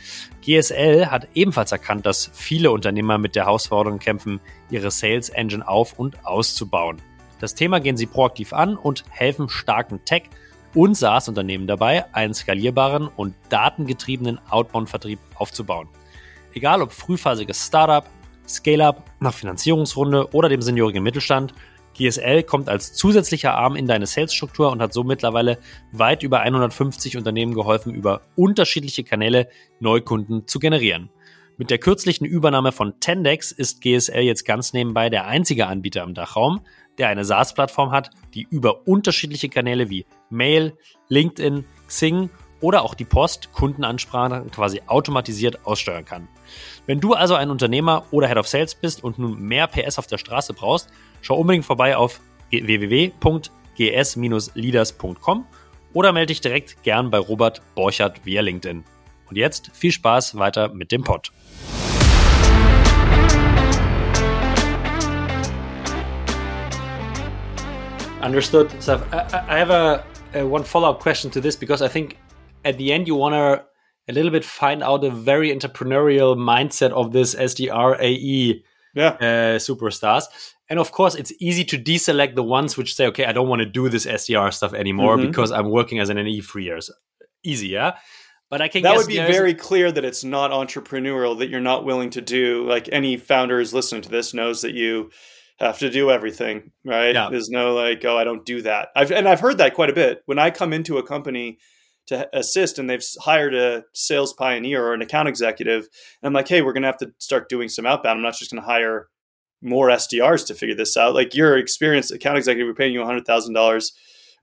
GSL hat ebenfalls erkannt, dass viele Unternehmer mit der Herausforderung kämpfen, ihre Sales Engine auf- und auszubauen. Das Thema gehen sie proaktiv an und helfen starken Tech- und SaaS-Unternehmen dabei, einen skalierbaren und datengetriebenen Outbound-Vertrieb aufzubauen. Egal ob frühphasiges Startup, Scale-up, nach Finanzierungsrunde oder dem seniorigen Mittelstand, GSL kommt als zusätzlicher Arm in deine Sales-Struktur und hat so mittlerweile weit über 150 Unternehmen geholfen, über unterschiedliche Kanäle Neukunden zu generieren. Mit der kürzlichen Übernahme von Tendex ist GSL jetzt ganz nebenbei der einzige Anbieter im Dachraum, der eine SaaS-Plattform hat, die über unterschiedliche Kanäle wie Mail, LinkedIn, Xing oder auch die Post Kundenansprachen quasi automatisiert aussteuern kann. Wenn du also ein Unternehmer oder Head of Sales bist und nun mehr PS auf der Straße brauchst, schau unbedingt vorbei auf www.gs-leaders.com oder melde dich direkt gern bei Robert Borchert via LinkedIn. Und jetzt viel Spaß weiter mit dem Pod. Understood. So I, I have a, a one follow up question to this because I think at the end you want to a little bit find out the very entrepreneurial mindset of this SDR AE yeah. uh, superstars. And of course, it's easy to deselect the ones which say, okay, I don't want to do this SDR stuff anymore mm-hmm. because I'm working as an AE for years. Easy, yeah? But I can that would be very clear that it's not entrepreneurial, that you're not willing to do. Like any founder who's listening to this knows that you have to do everything, right? Yeah. There's no like, oh, I don't do that. I've and I've heard that quite a bit. When I come into a company to assist and they've hired a sales pioneer or an account executive, and I'm like, hey, we're gonna have to start doing some outbound. I'm not just gonna hire more SDRs to figure this out. Like your experienced account executive, we're paying you hundred thousand dollars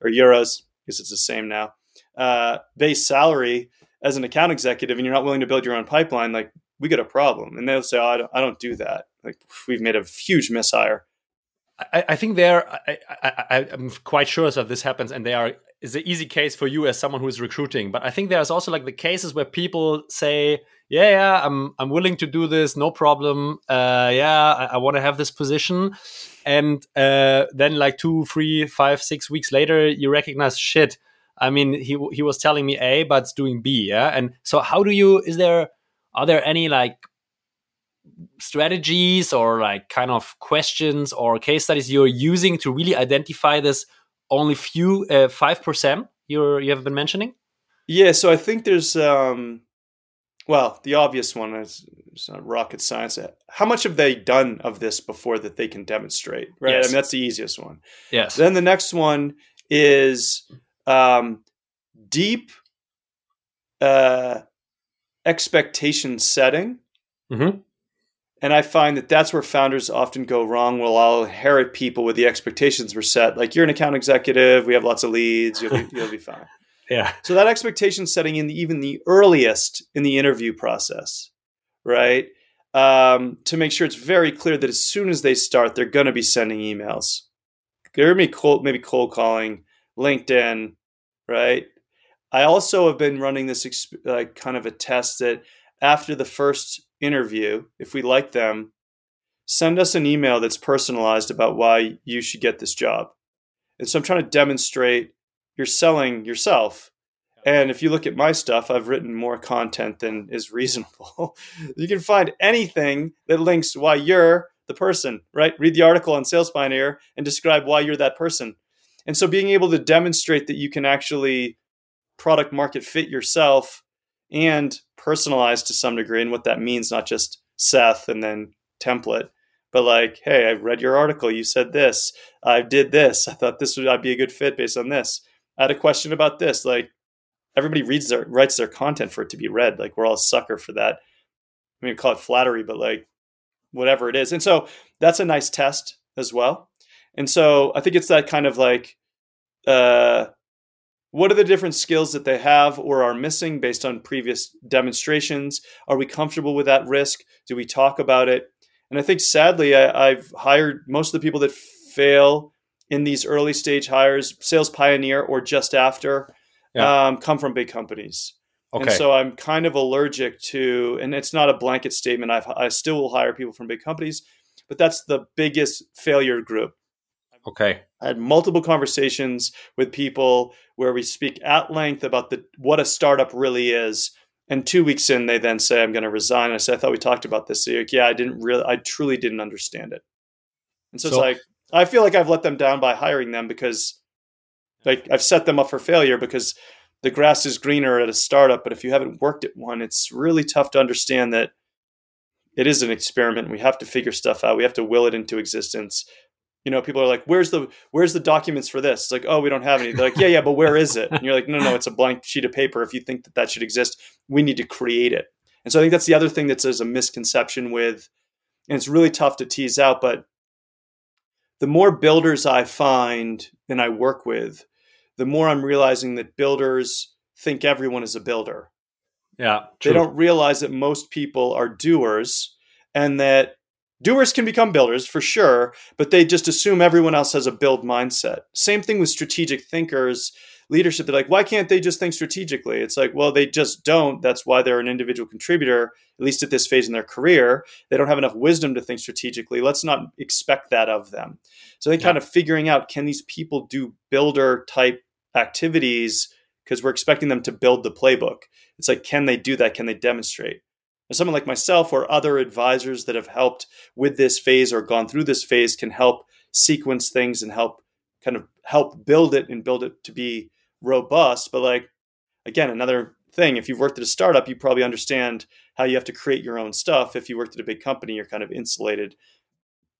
or euros, because it's the same now. Uh, base salary as an account executive, and you're not willing to build your own pipeline. Like we got a problem. And they'll say, oh, I, don't, I don't do that. Like we've made a huge mishire. I, I think there, I, am quite sure that this happens, and they are is an easy case for you as someone who is recruiting. But I think there's also like the cases where people say, "Yeah, yeah, I'm I'm willing to do this, no problem. Uh, yeah, I, I want to have this position," and uh, then like two, three, five, six weeks later, you recognize shit. I mean, he he was telling me A, but it's doing B. Yeah, and so how do you? Is there are there any like strategies or like kind of questions or case studies you're using to really identify this only few uh, five percent you you have been mentioning? Yeah, so I think there's um, well, the obvious one is it's not rocket science. How much have they done of this before that they can demonstrate? Right. Yes. I mean, that's the easiest one. Yes. Then the next one is um, deep uh, expectation setting. Mm-hmm. And I find that that's where founders often go wrong. Well, I'll inherit people with the expectations were set. Like you're an account executive, we have lots of leads, you'll be, you'll be fine. Yeah. So that expectation setting in the, even the earliest in the interview process, right? Um, to make sure it's very clear that as soon as they start, they're going to be sending emails. There may cold, maybe cold calling, LinkedIn, right? I also have been running this like kind of a test that after the first interview, if we like them, send us an email that's personalized about why you should get this job. And so I'm trying to demonstrate you're selling yourself. And if you look at my stuff, I've written more content than is reasonable. you can find anything that links why you're the person, right? Read the article on Sales Pioneer and describe why you're that person. And so being able to demonstrate that you can actually product market fit yourself and personalize to some degree and what that means, not just Seth and then template, but like, hey, I read your article. You said this. I did this. I thought this would I'd be a good fit based on this. I had a question about this. Like everybody reads their writes their content for it to be read. Like we're all a sucker for that. I mean, call it flattery, but like whatever it is. And so that's a nice test as well. And so I think it's that kind of like, uh, what are the different skills that they have or are missing based on previous demonstrations? Are we comfortable with that risk? Do we talk about it? And I think sadly, I, I've hired most of the people that fail in these early stage hires, sales pioneer or just after, yeah. um, come from big companies. Okay. And so I'm kind of allergic to, and it's not a blanket statement. I've, I still will hire people from big companies, but that's the biggest failure group. Okay. I had multiple conversations with people where we speak at length about the what a startup really is. And two weeks in, they then say, "I'm going to resign." I said, "I thought we talked about this." So like, yeah, I didn't really, I truly didn't understand it. And so, so it's like, I feel like I've let them down by hiring them because like I've set them up for failure because the grass is greener at a startup, but if you haven't worked at one, it's really tough to understand that it is an experiment. We have to figure stuff out. We have to will it into existence. You know, people are like, "Where's the where's the documents for this?" It's like, "Oh, we don't have any." They're like, "Yeah, yeah, but where is it?" And you're like, "No, no, it's a blank sheet of paper. If you think that that should exist, we need to create it." And so I think that's the other thing that's as a misconception with, and it's really tough to tease out, but the more builders I find and I work with, the more I'm realizing that builders think everyone is a builder. Yeah. True. They don't realize that most people are doers and that doers can become builders for sure, but they just assume everyone else has a build mindset. Same thing with strategic thinkers leadership they're like why can't they just think strategically? It's like well they just don't. That's why they're an individual contributor at least at this phase in their career. They don't have enough wisdom to think strategically. Let's not expect that of them. So they yeah. kind of figuring out can these people do builder type activities? Because we're expecting them to build the playbook. It's like can they do that? Can they demonstrate and someone like myself or other advisors that have helped with this phase or gone through this phase can help sequence things and help kind of help build it and build it to be robust. But like again, another thing, if you've worked at a startup, you probably understand how you have to create your own stuff. If you worked at a big company, you're kind of insulated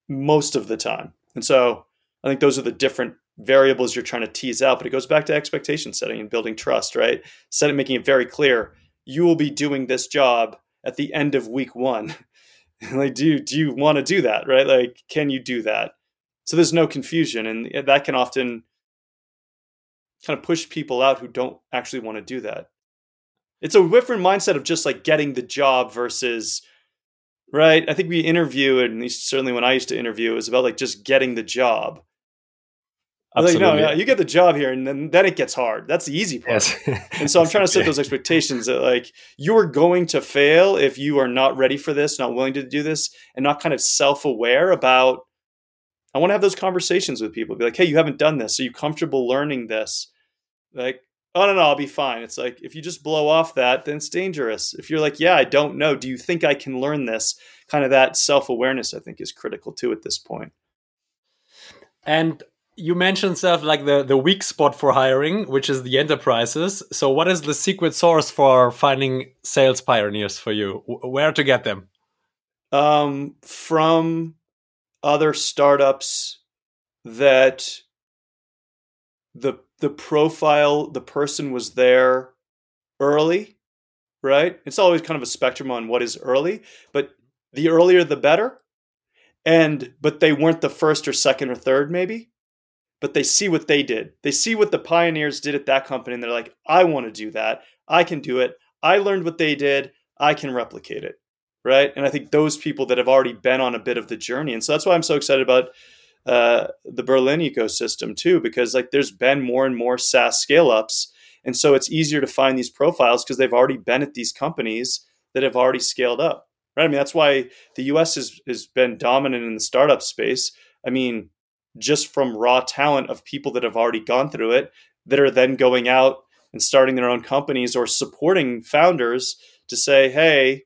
most of the time. And so I think those are the different variables you're trying to tease out. But it goes back to expectation setting and building trust, right? Set it, making it very clear you will be doing this job at the end of week one. like, do you, do you want to do that, right? Like, can you do that? So there's no confusion, and that can often kind of push people out who don't actually want to do that. It's a different mindset of just like getting the job versus right. I think we interview, and certainly when I used to interview, it was about like just getting the job. Absolutely. Like, no, you get the job here, and then then it gets hard. That's the easy part. Yes. and so I'm trying to set those expectations that like you are going to fail if you are not ready for this, not willing to do this, and not kind of self aware about. I want to have those conversations with people. Be like, hey, you haven't done this. Are you comfortable learning this? like oh no no i'll be fine it's like if you just blow off that then it's dangerous if you're like yeah i don't know do you think i can learn this kind of that self-awareness i think is critical too at this point. point and you mentioned stuff like the the weak spot for hiring which is the enterprises. So what is the secret source for finding sales pioneers for you? Where to get them? Um, from other startups that the the profile the person was there early right? It's always kind of a spectrum on what is early but the earlier the better. And but they weren't the first or second or third maybe but they see what they did they see what the pioneers did at that company and they're like i want to do that i can do it i learned what they did i can replicate it right and i think those people that have already been on a bit of the journey and so that's why i'm so excited about uh, the Berlin ecosystem too, because like there's been more and more SaaS scale ups. And so it's easier to find these profiles because they've already been at these companies that have already scaled up. Right. I mean, that's why the US has, has been dominant in the startup space. I mean, just from raw talent of people that have already gone through it that are then going out and starting their own companies or supporting founders to say, hey,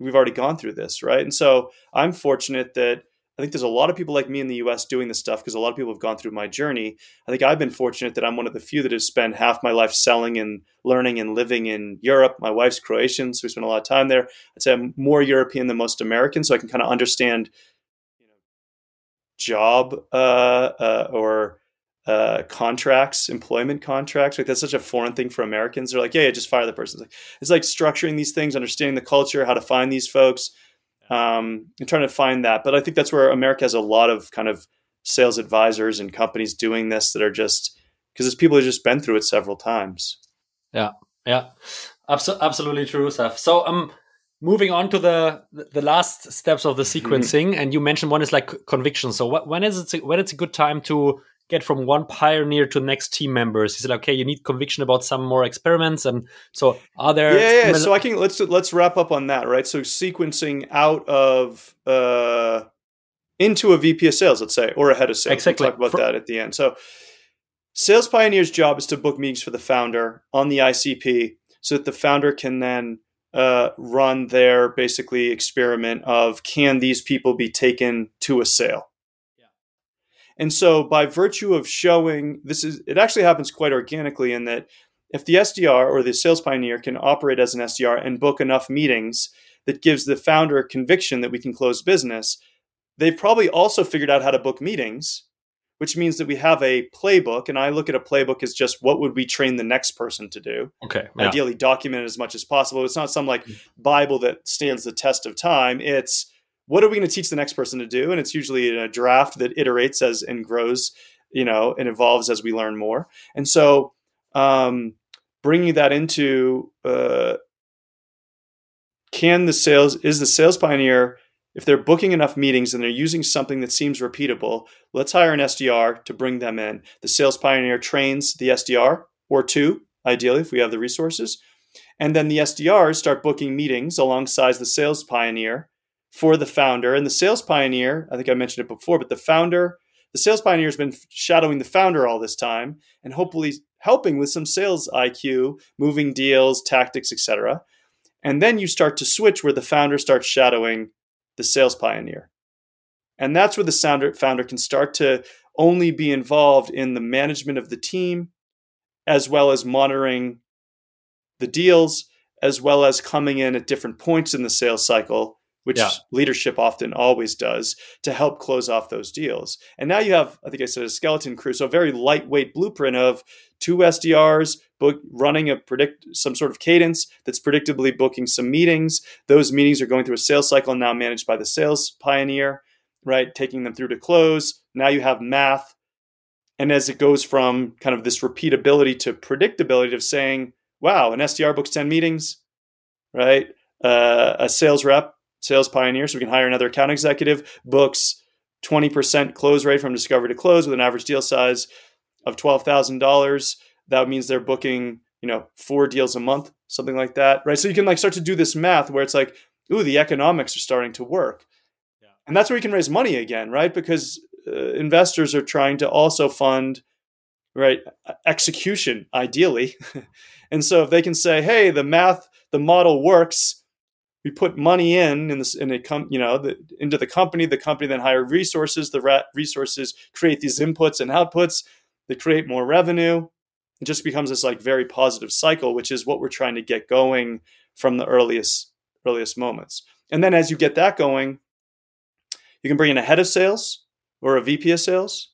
we've already gone through this. Right. And so I'm fortunate that I think there's a lot of people like me in the US doing this stuff because a lot of people have gone through my journey. I think I've been fortunate that I'm one of the few that have spent half my life selling and learning and living in Europe. My wife's Croatian, so we spent a lot of time there. I'd say I'm more European than most Americans, so I can kind of understand job uh, uh, or uh, contracts, employment contracts. Like that's such a foreign thing for Americans. They're like, yeah, yeah, just fire the person. It's like, it's like structuring these things, understanding the culture, how to find these folks um, and trying to find that. But I think that's where America has a lot of kind of sales advisors and companies doing this that are just because it's people who've just been through it several times. Yeah, yeah, Abso- absolutely true, Seth. So um, moving on to the the last steps of the mm-hmm. sequencing, and you mentioned one is like conviction. So what, when is it when it's a good time to get from one pioneer to next team members? He said, okay, you need conviction about some more experiments. And so are there Yeah, yeah. So I can let's let's wrap up on that, right? So sequencing out of uh into a VP of sales, let's say, or a head of sales. Exactly. We'll talk about for- that at the end. So sales pioneer's job is to book meetings for the founder on the ICP so that the founder can then uh, run their basically experiment of can these people be taken to a sale Yeah. and so, by virtue of showing this is, it actually happens quite organically in that if the SDR or the sales pioneer can operate as an SDR and book enough meetings that gives the founder a conviction that we can close business, they've probably also figured out how to book meetings, which means that we have a playbook. And I look at a playbook as just what would we train the next person to do? Okay. Yeah. Ideally, document as much as possible. It's not some like mm-hmm. Bible that stands the test of time. It's what are we going to teach the next person to do? And it's usually in a draft that iterates as and grows, you know, and evolves as we learn more. And so, um, bringing that into uh, can the sales is the sales pioneer if they're booking enough meetings and they're using something that seems repeatable, let's hire an SDR to bring them in. The sales pioneer trains the SDR or two, ideally, if we have the resources. And then the SDRs start booking meetings alongside the sales pioneer for the founder and the sales pioneer. I think I mentioned it before, but the founder, the sales pioneer has been shadowing the founder all this time and hopefully helping with some sales IQ, moving deals, tactics, etc. And then you start to switch where the founder starts shadowing the sales pioneer. And that's where the founder can start to only be involved in the management of the team, as well as monitoring the deals, as well as coming in at different points in the sales cycle which yeah. leadership often always does to help close off those deals. And now you have, I think I said, a skeleton crew, so a very lightweight blueprint of two SDRs book, running a predict some sort of cadence that's predictably booking some meetings. Those meetings are going through a sales cycle now managed by the sales pioneer, right? Taking them through to close. Now you have math. And as it goes from kind of this repeatability to predictability of saying, wow, an SDR books 10 meetings, right? Uh, a sales rep sales pioneer. So we can hire another account executive, books 20% close rate from discovery to close with an average deal size of $12,000. That means they're booking, you know, four deals a month, something like that, right? So you can like start to do this math where it's like, ooh, the economics are starting to work. Yeah. And that's where you can raise money again, right? Because uh, investors are trying to also fund right? Execution, ideally. and so if they can say, hey, the math, the model works, we put money in in this in a com- you know the, into the company. The company then hire resources. The resources create these inputs and outputs they create more revenue. It just becomes this like very positive cycle which is what we're trying to get going from the earliest earliest moments. And then as you get that going you can bring in a head of sales or a vp of sales.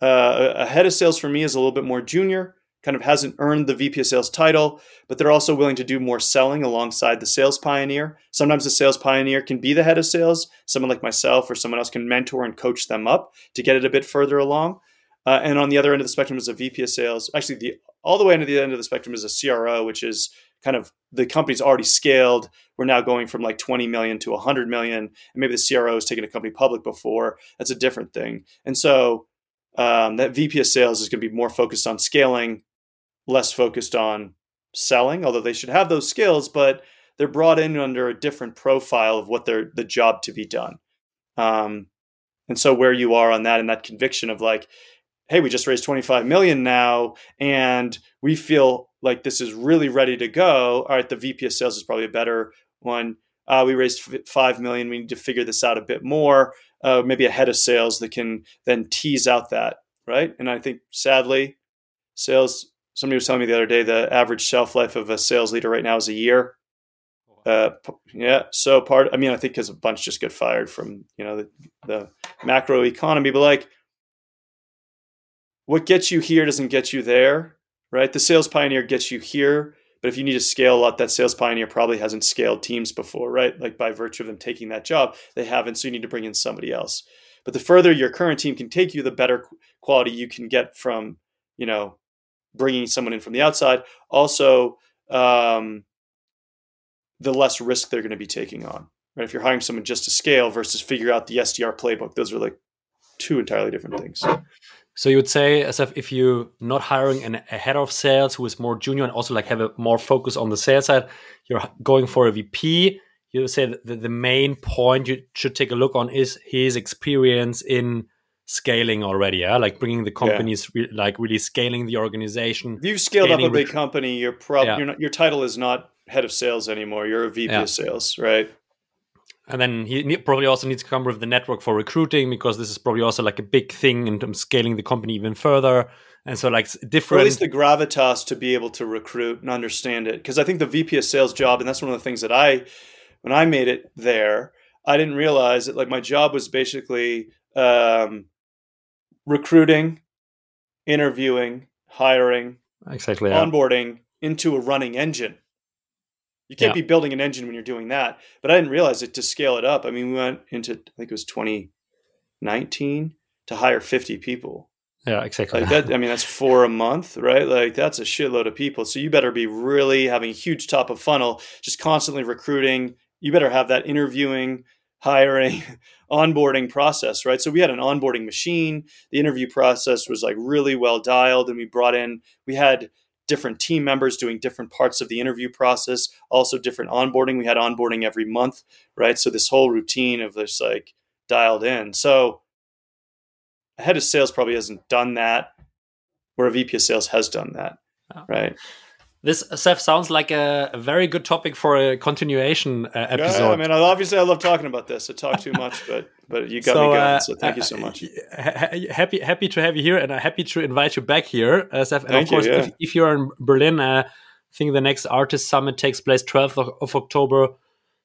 Uh, a head of sales for me is a little bit more junior kind of hasn't earned the VP of sales title, but they're also willing to do more selling alongside the sales pioneer. Sometimes the sales pioneer can be the head of sales. Someone like myself or someone else can mentor and coach them up to get it a bit further along. Uh, and on the other end of the spectrum is a VP of sales. Actually, the all the way into the end of the spectrum is a CRO, which is kind of the company's already scaled. We're now going from like 20 million to 100 million. And maybe the CRO has taken a company public before. That's a different thing. And so um, that VP of sales is going to be more focused on scaling less focused on selling, although they should have those skills, but they're brought in under a different profile of what they're the job to be done. Um, and so where you are on that and that conviction of like, hey, we just raised 25 million now, and we feel like this is really ready to go. All right, the VP of sales is probably a better one. Uh, we raised five million. We need to figure this out a bit more. Uh, maybe a head of sales that can then tease out that right. And I think sadly, sales somebody was telling me the other day the average shelf life of a sales leader right now is a year. Uh, yeah. So part, I mean, I think because a bunch just get fired from, you know, the, the macro economy, but like what gets you here doesn't get you there, right? The sales pioneer gets you here. But if you need to scale a lot, that sales pioneer probably hasn't scaled teams before, right? Like by virtue of them taking that job, they haven't. So you need to bring in somebody else. But the further your current team can take you, the better quality you can get from, you know, bringing someone in from the outside. Also, um, the less risk they're going to be taking on. Right? If you're hiring someone just to scale versus figure out the SDR playbook, those are like two entirely different things. So you would say, as if, if you're not hiring an, a head of sales who is more junior and also like have a more focus on the sales side, you're going for a VP. You would say that the, the main point you should take a look on is his experience in scaling already yeah like bringing the companies yeah. re- like really scaling the organization if you've scaled up a big company you're probably yeah. your title is not head of sales anymore you're a vp yeah. of sales right and then he probably also needs to come with the network for recruiting because this is probably also like a big thing in terms scaling the company even further and so like different or at least the gravitas to be able to recruit and understand it because i think the vp of sales job and that's one of the things that i when i made it there i didn't realize that like my job was basically um, recruiting, interviewing, hiring, exactly yeah. onboarding into a running engine. You can't yeah. be building an engine when you're doing that. But I didn't realize it to scale it up. I mean, we went into I think it was 2019 to hire 50 people. Yeah, exactly. Like that, I mean, that's four a month, right? Like that's a shitload of people. So you better be really having a huge top of funnel, just constantly recruiting. You better have that interviewing, hiring, onboarding process, right? So we had an onboarding machine. The interview process was like really well dialed, and we brought in, we had different team members doing different parts of the interview process, also different onboarding. We had onboarding every month, right? So this whole routine of this like dialed in. So a head of sales probably hasn't done that, where a VP of sales has done that, oh. right? This Seth sounds like a, a, very good topic for a continuation uh, episode. Yeah, I mean, obviously, I love talking about this. I talk too much, but but you got so, me going. Uh, so thank uh, you so much. happy happy to have you here, and I'm happy to invite you back here, uh, Seth. And thank of course, you, yeah. if, if, you're in Berlin, uh, I think the next artist summit takes place 12th of, of October.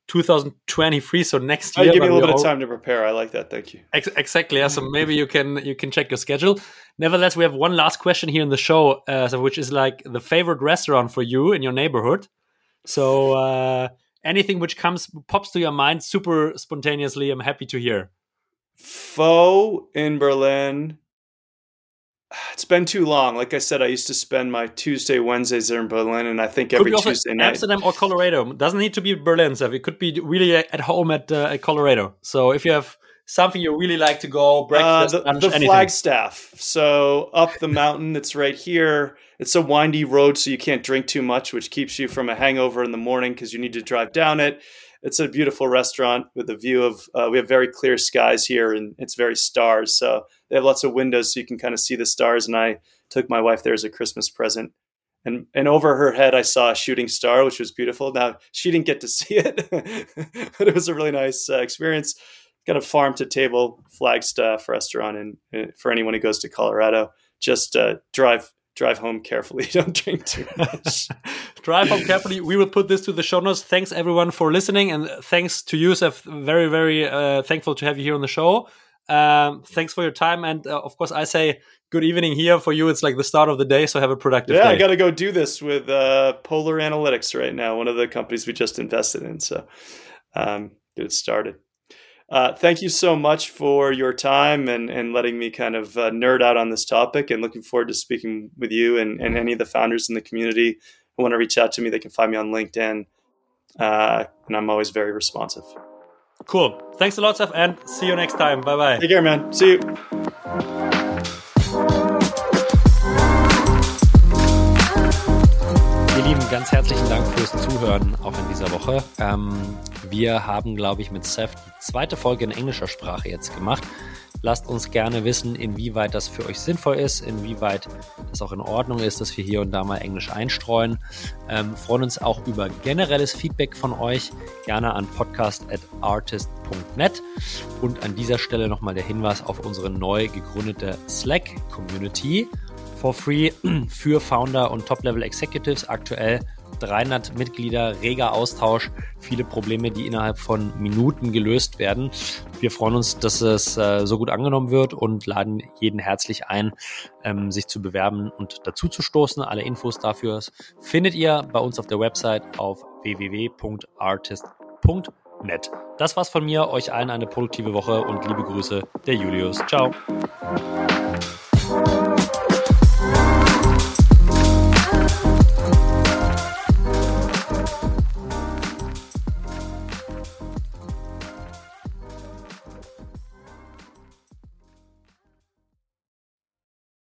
2023 so next year give me a little bit of time to prepare. I like that. Thank you. Ex exactly. Yeah, so maybe you can you can check your schedule. Nevertheless we have one last question here in the show uh, which is like the favorite restaurant for you in your neighborhood. So uh, anything which comes pops to your mind super spontaneously i'm happy to hear. Pho in berlin it's been too long. Like I said, I used to spend my Tuesday, Wednesdays there in Berlin, and I think every Tuesday night. Amsterdam or Colorado doesn't need to be Berlin, so it could be really at home at, uh, at Colorado. So if you have something you really like to go breakfast, uh, the, lunch, the. Flagstaff. So up the mountain, it's right here. It's a windy road, so you can't drink too much, which keeps you from a hangover in the morning because you need to drive down it. It's a beautiful restaurant with a view of. Uh, we have very clear skies here, and it's very stars. So they have lots of windows, so you can kind of see the stars. And I took my wife there as a Christmas present. And, and over her head, I saw a shooting star, which was beautiful. Now she didn't get to see it, but it was a really nice uh, experience. Got a farm to table Flagstaff restaurant, and, and for anyone who goes to Colorado, just uh, drive drive home carefully. Don't drink too much. Drive home carefully. We will put this to the show notes. Thanks everyone for listening, and thanks to you, Seth. Very, very uh, thankful to have you here on the show. Um, thanks for your time, and uh, of course, I say good evening here for you. It's like the start of the day, so have a productive. Yeah, day. I got to go do this with uh, Polar Analytics right now, one of the companies we just invested in. So um, get it started. Uh, thank you so much for your time and, and letting me kind of uh, nerd out on this topic and looking forward to speaking with you and, and any of the founders in the community who want to reach out to me. They can find me on LinkedIn. Uh, and I'm always very responsive. Cool. Thanks a lot, Seth, and see you next time. Bye bye. Take care, man. See you. Lieben, ganz herzlichen Dank fürs Zuhören auch in dieser Woche. Ähm, wir haben, glaube ich, mit Seth die zweite Folge in englischer Sprache jetzt gemacht. Lasst uns gerne wissen, inwieweit das für euch sinnvoll ist, inwieweit das auch in Ordnung ist, dass wir hier und da mal Englisch einstreuen. Ähm, freuen uns auch über generelles Feedback von euch, gerne an podcast.artist.net. Und an dieser Stelle nochmal der Hinweis auf unsere neu gegründete Slack-Community for free für Founder und Top-Level Executives. Aktuell 300 Mitglieder, reger Austausch, viele Probleme, die innerhalb von Minuten gelöst werden. Wir freuen uns, dass es äh, so gut angenommen wird und laden jeden herzlich ein, ähm, sich zu bewerben und dazu zu stoßen. Alle Infos dafür findet ihr bei uns auf der Website auf www.artist.net. Das war's von mir. Euch allen eine produktive Woche und liebe Grüße, der Julius. Ciao.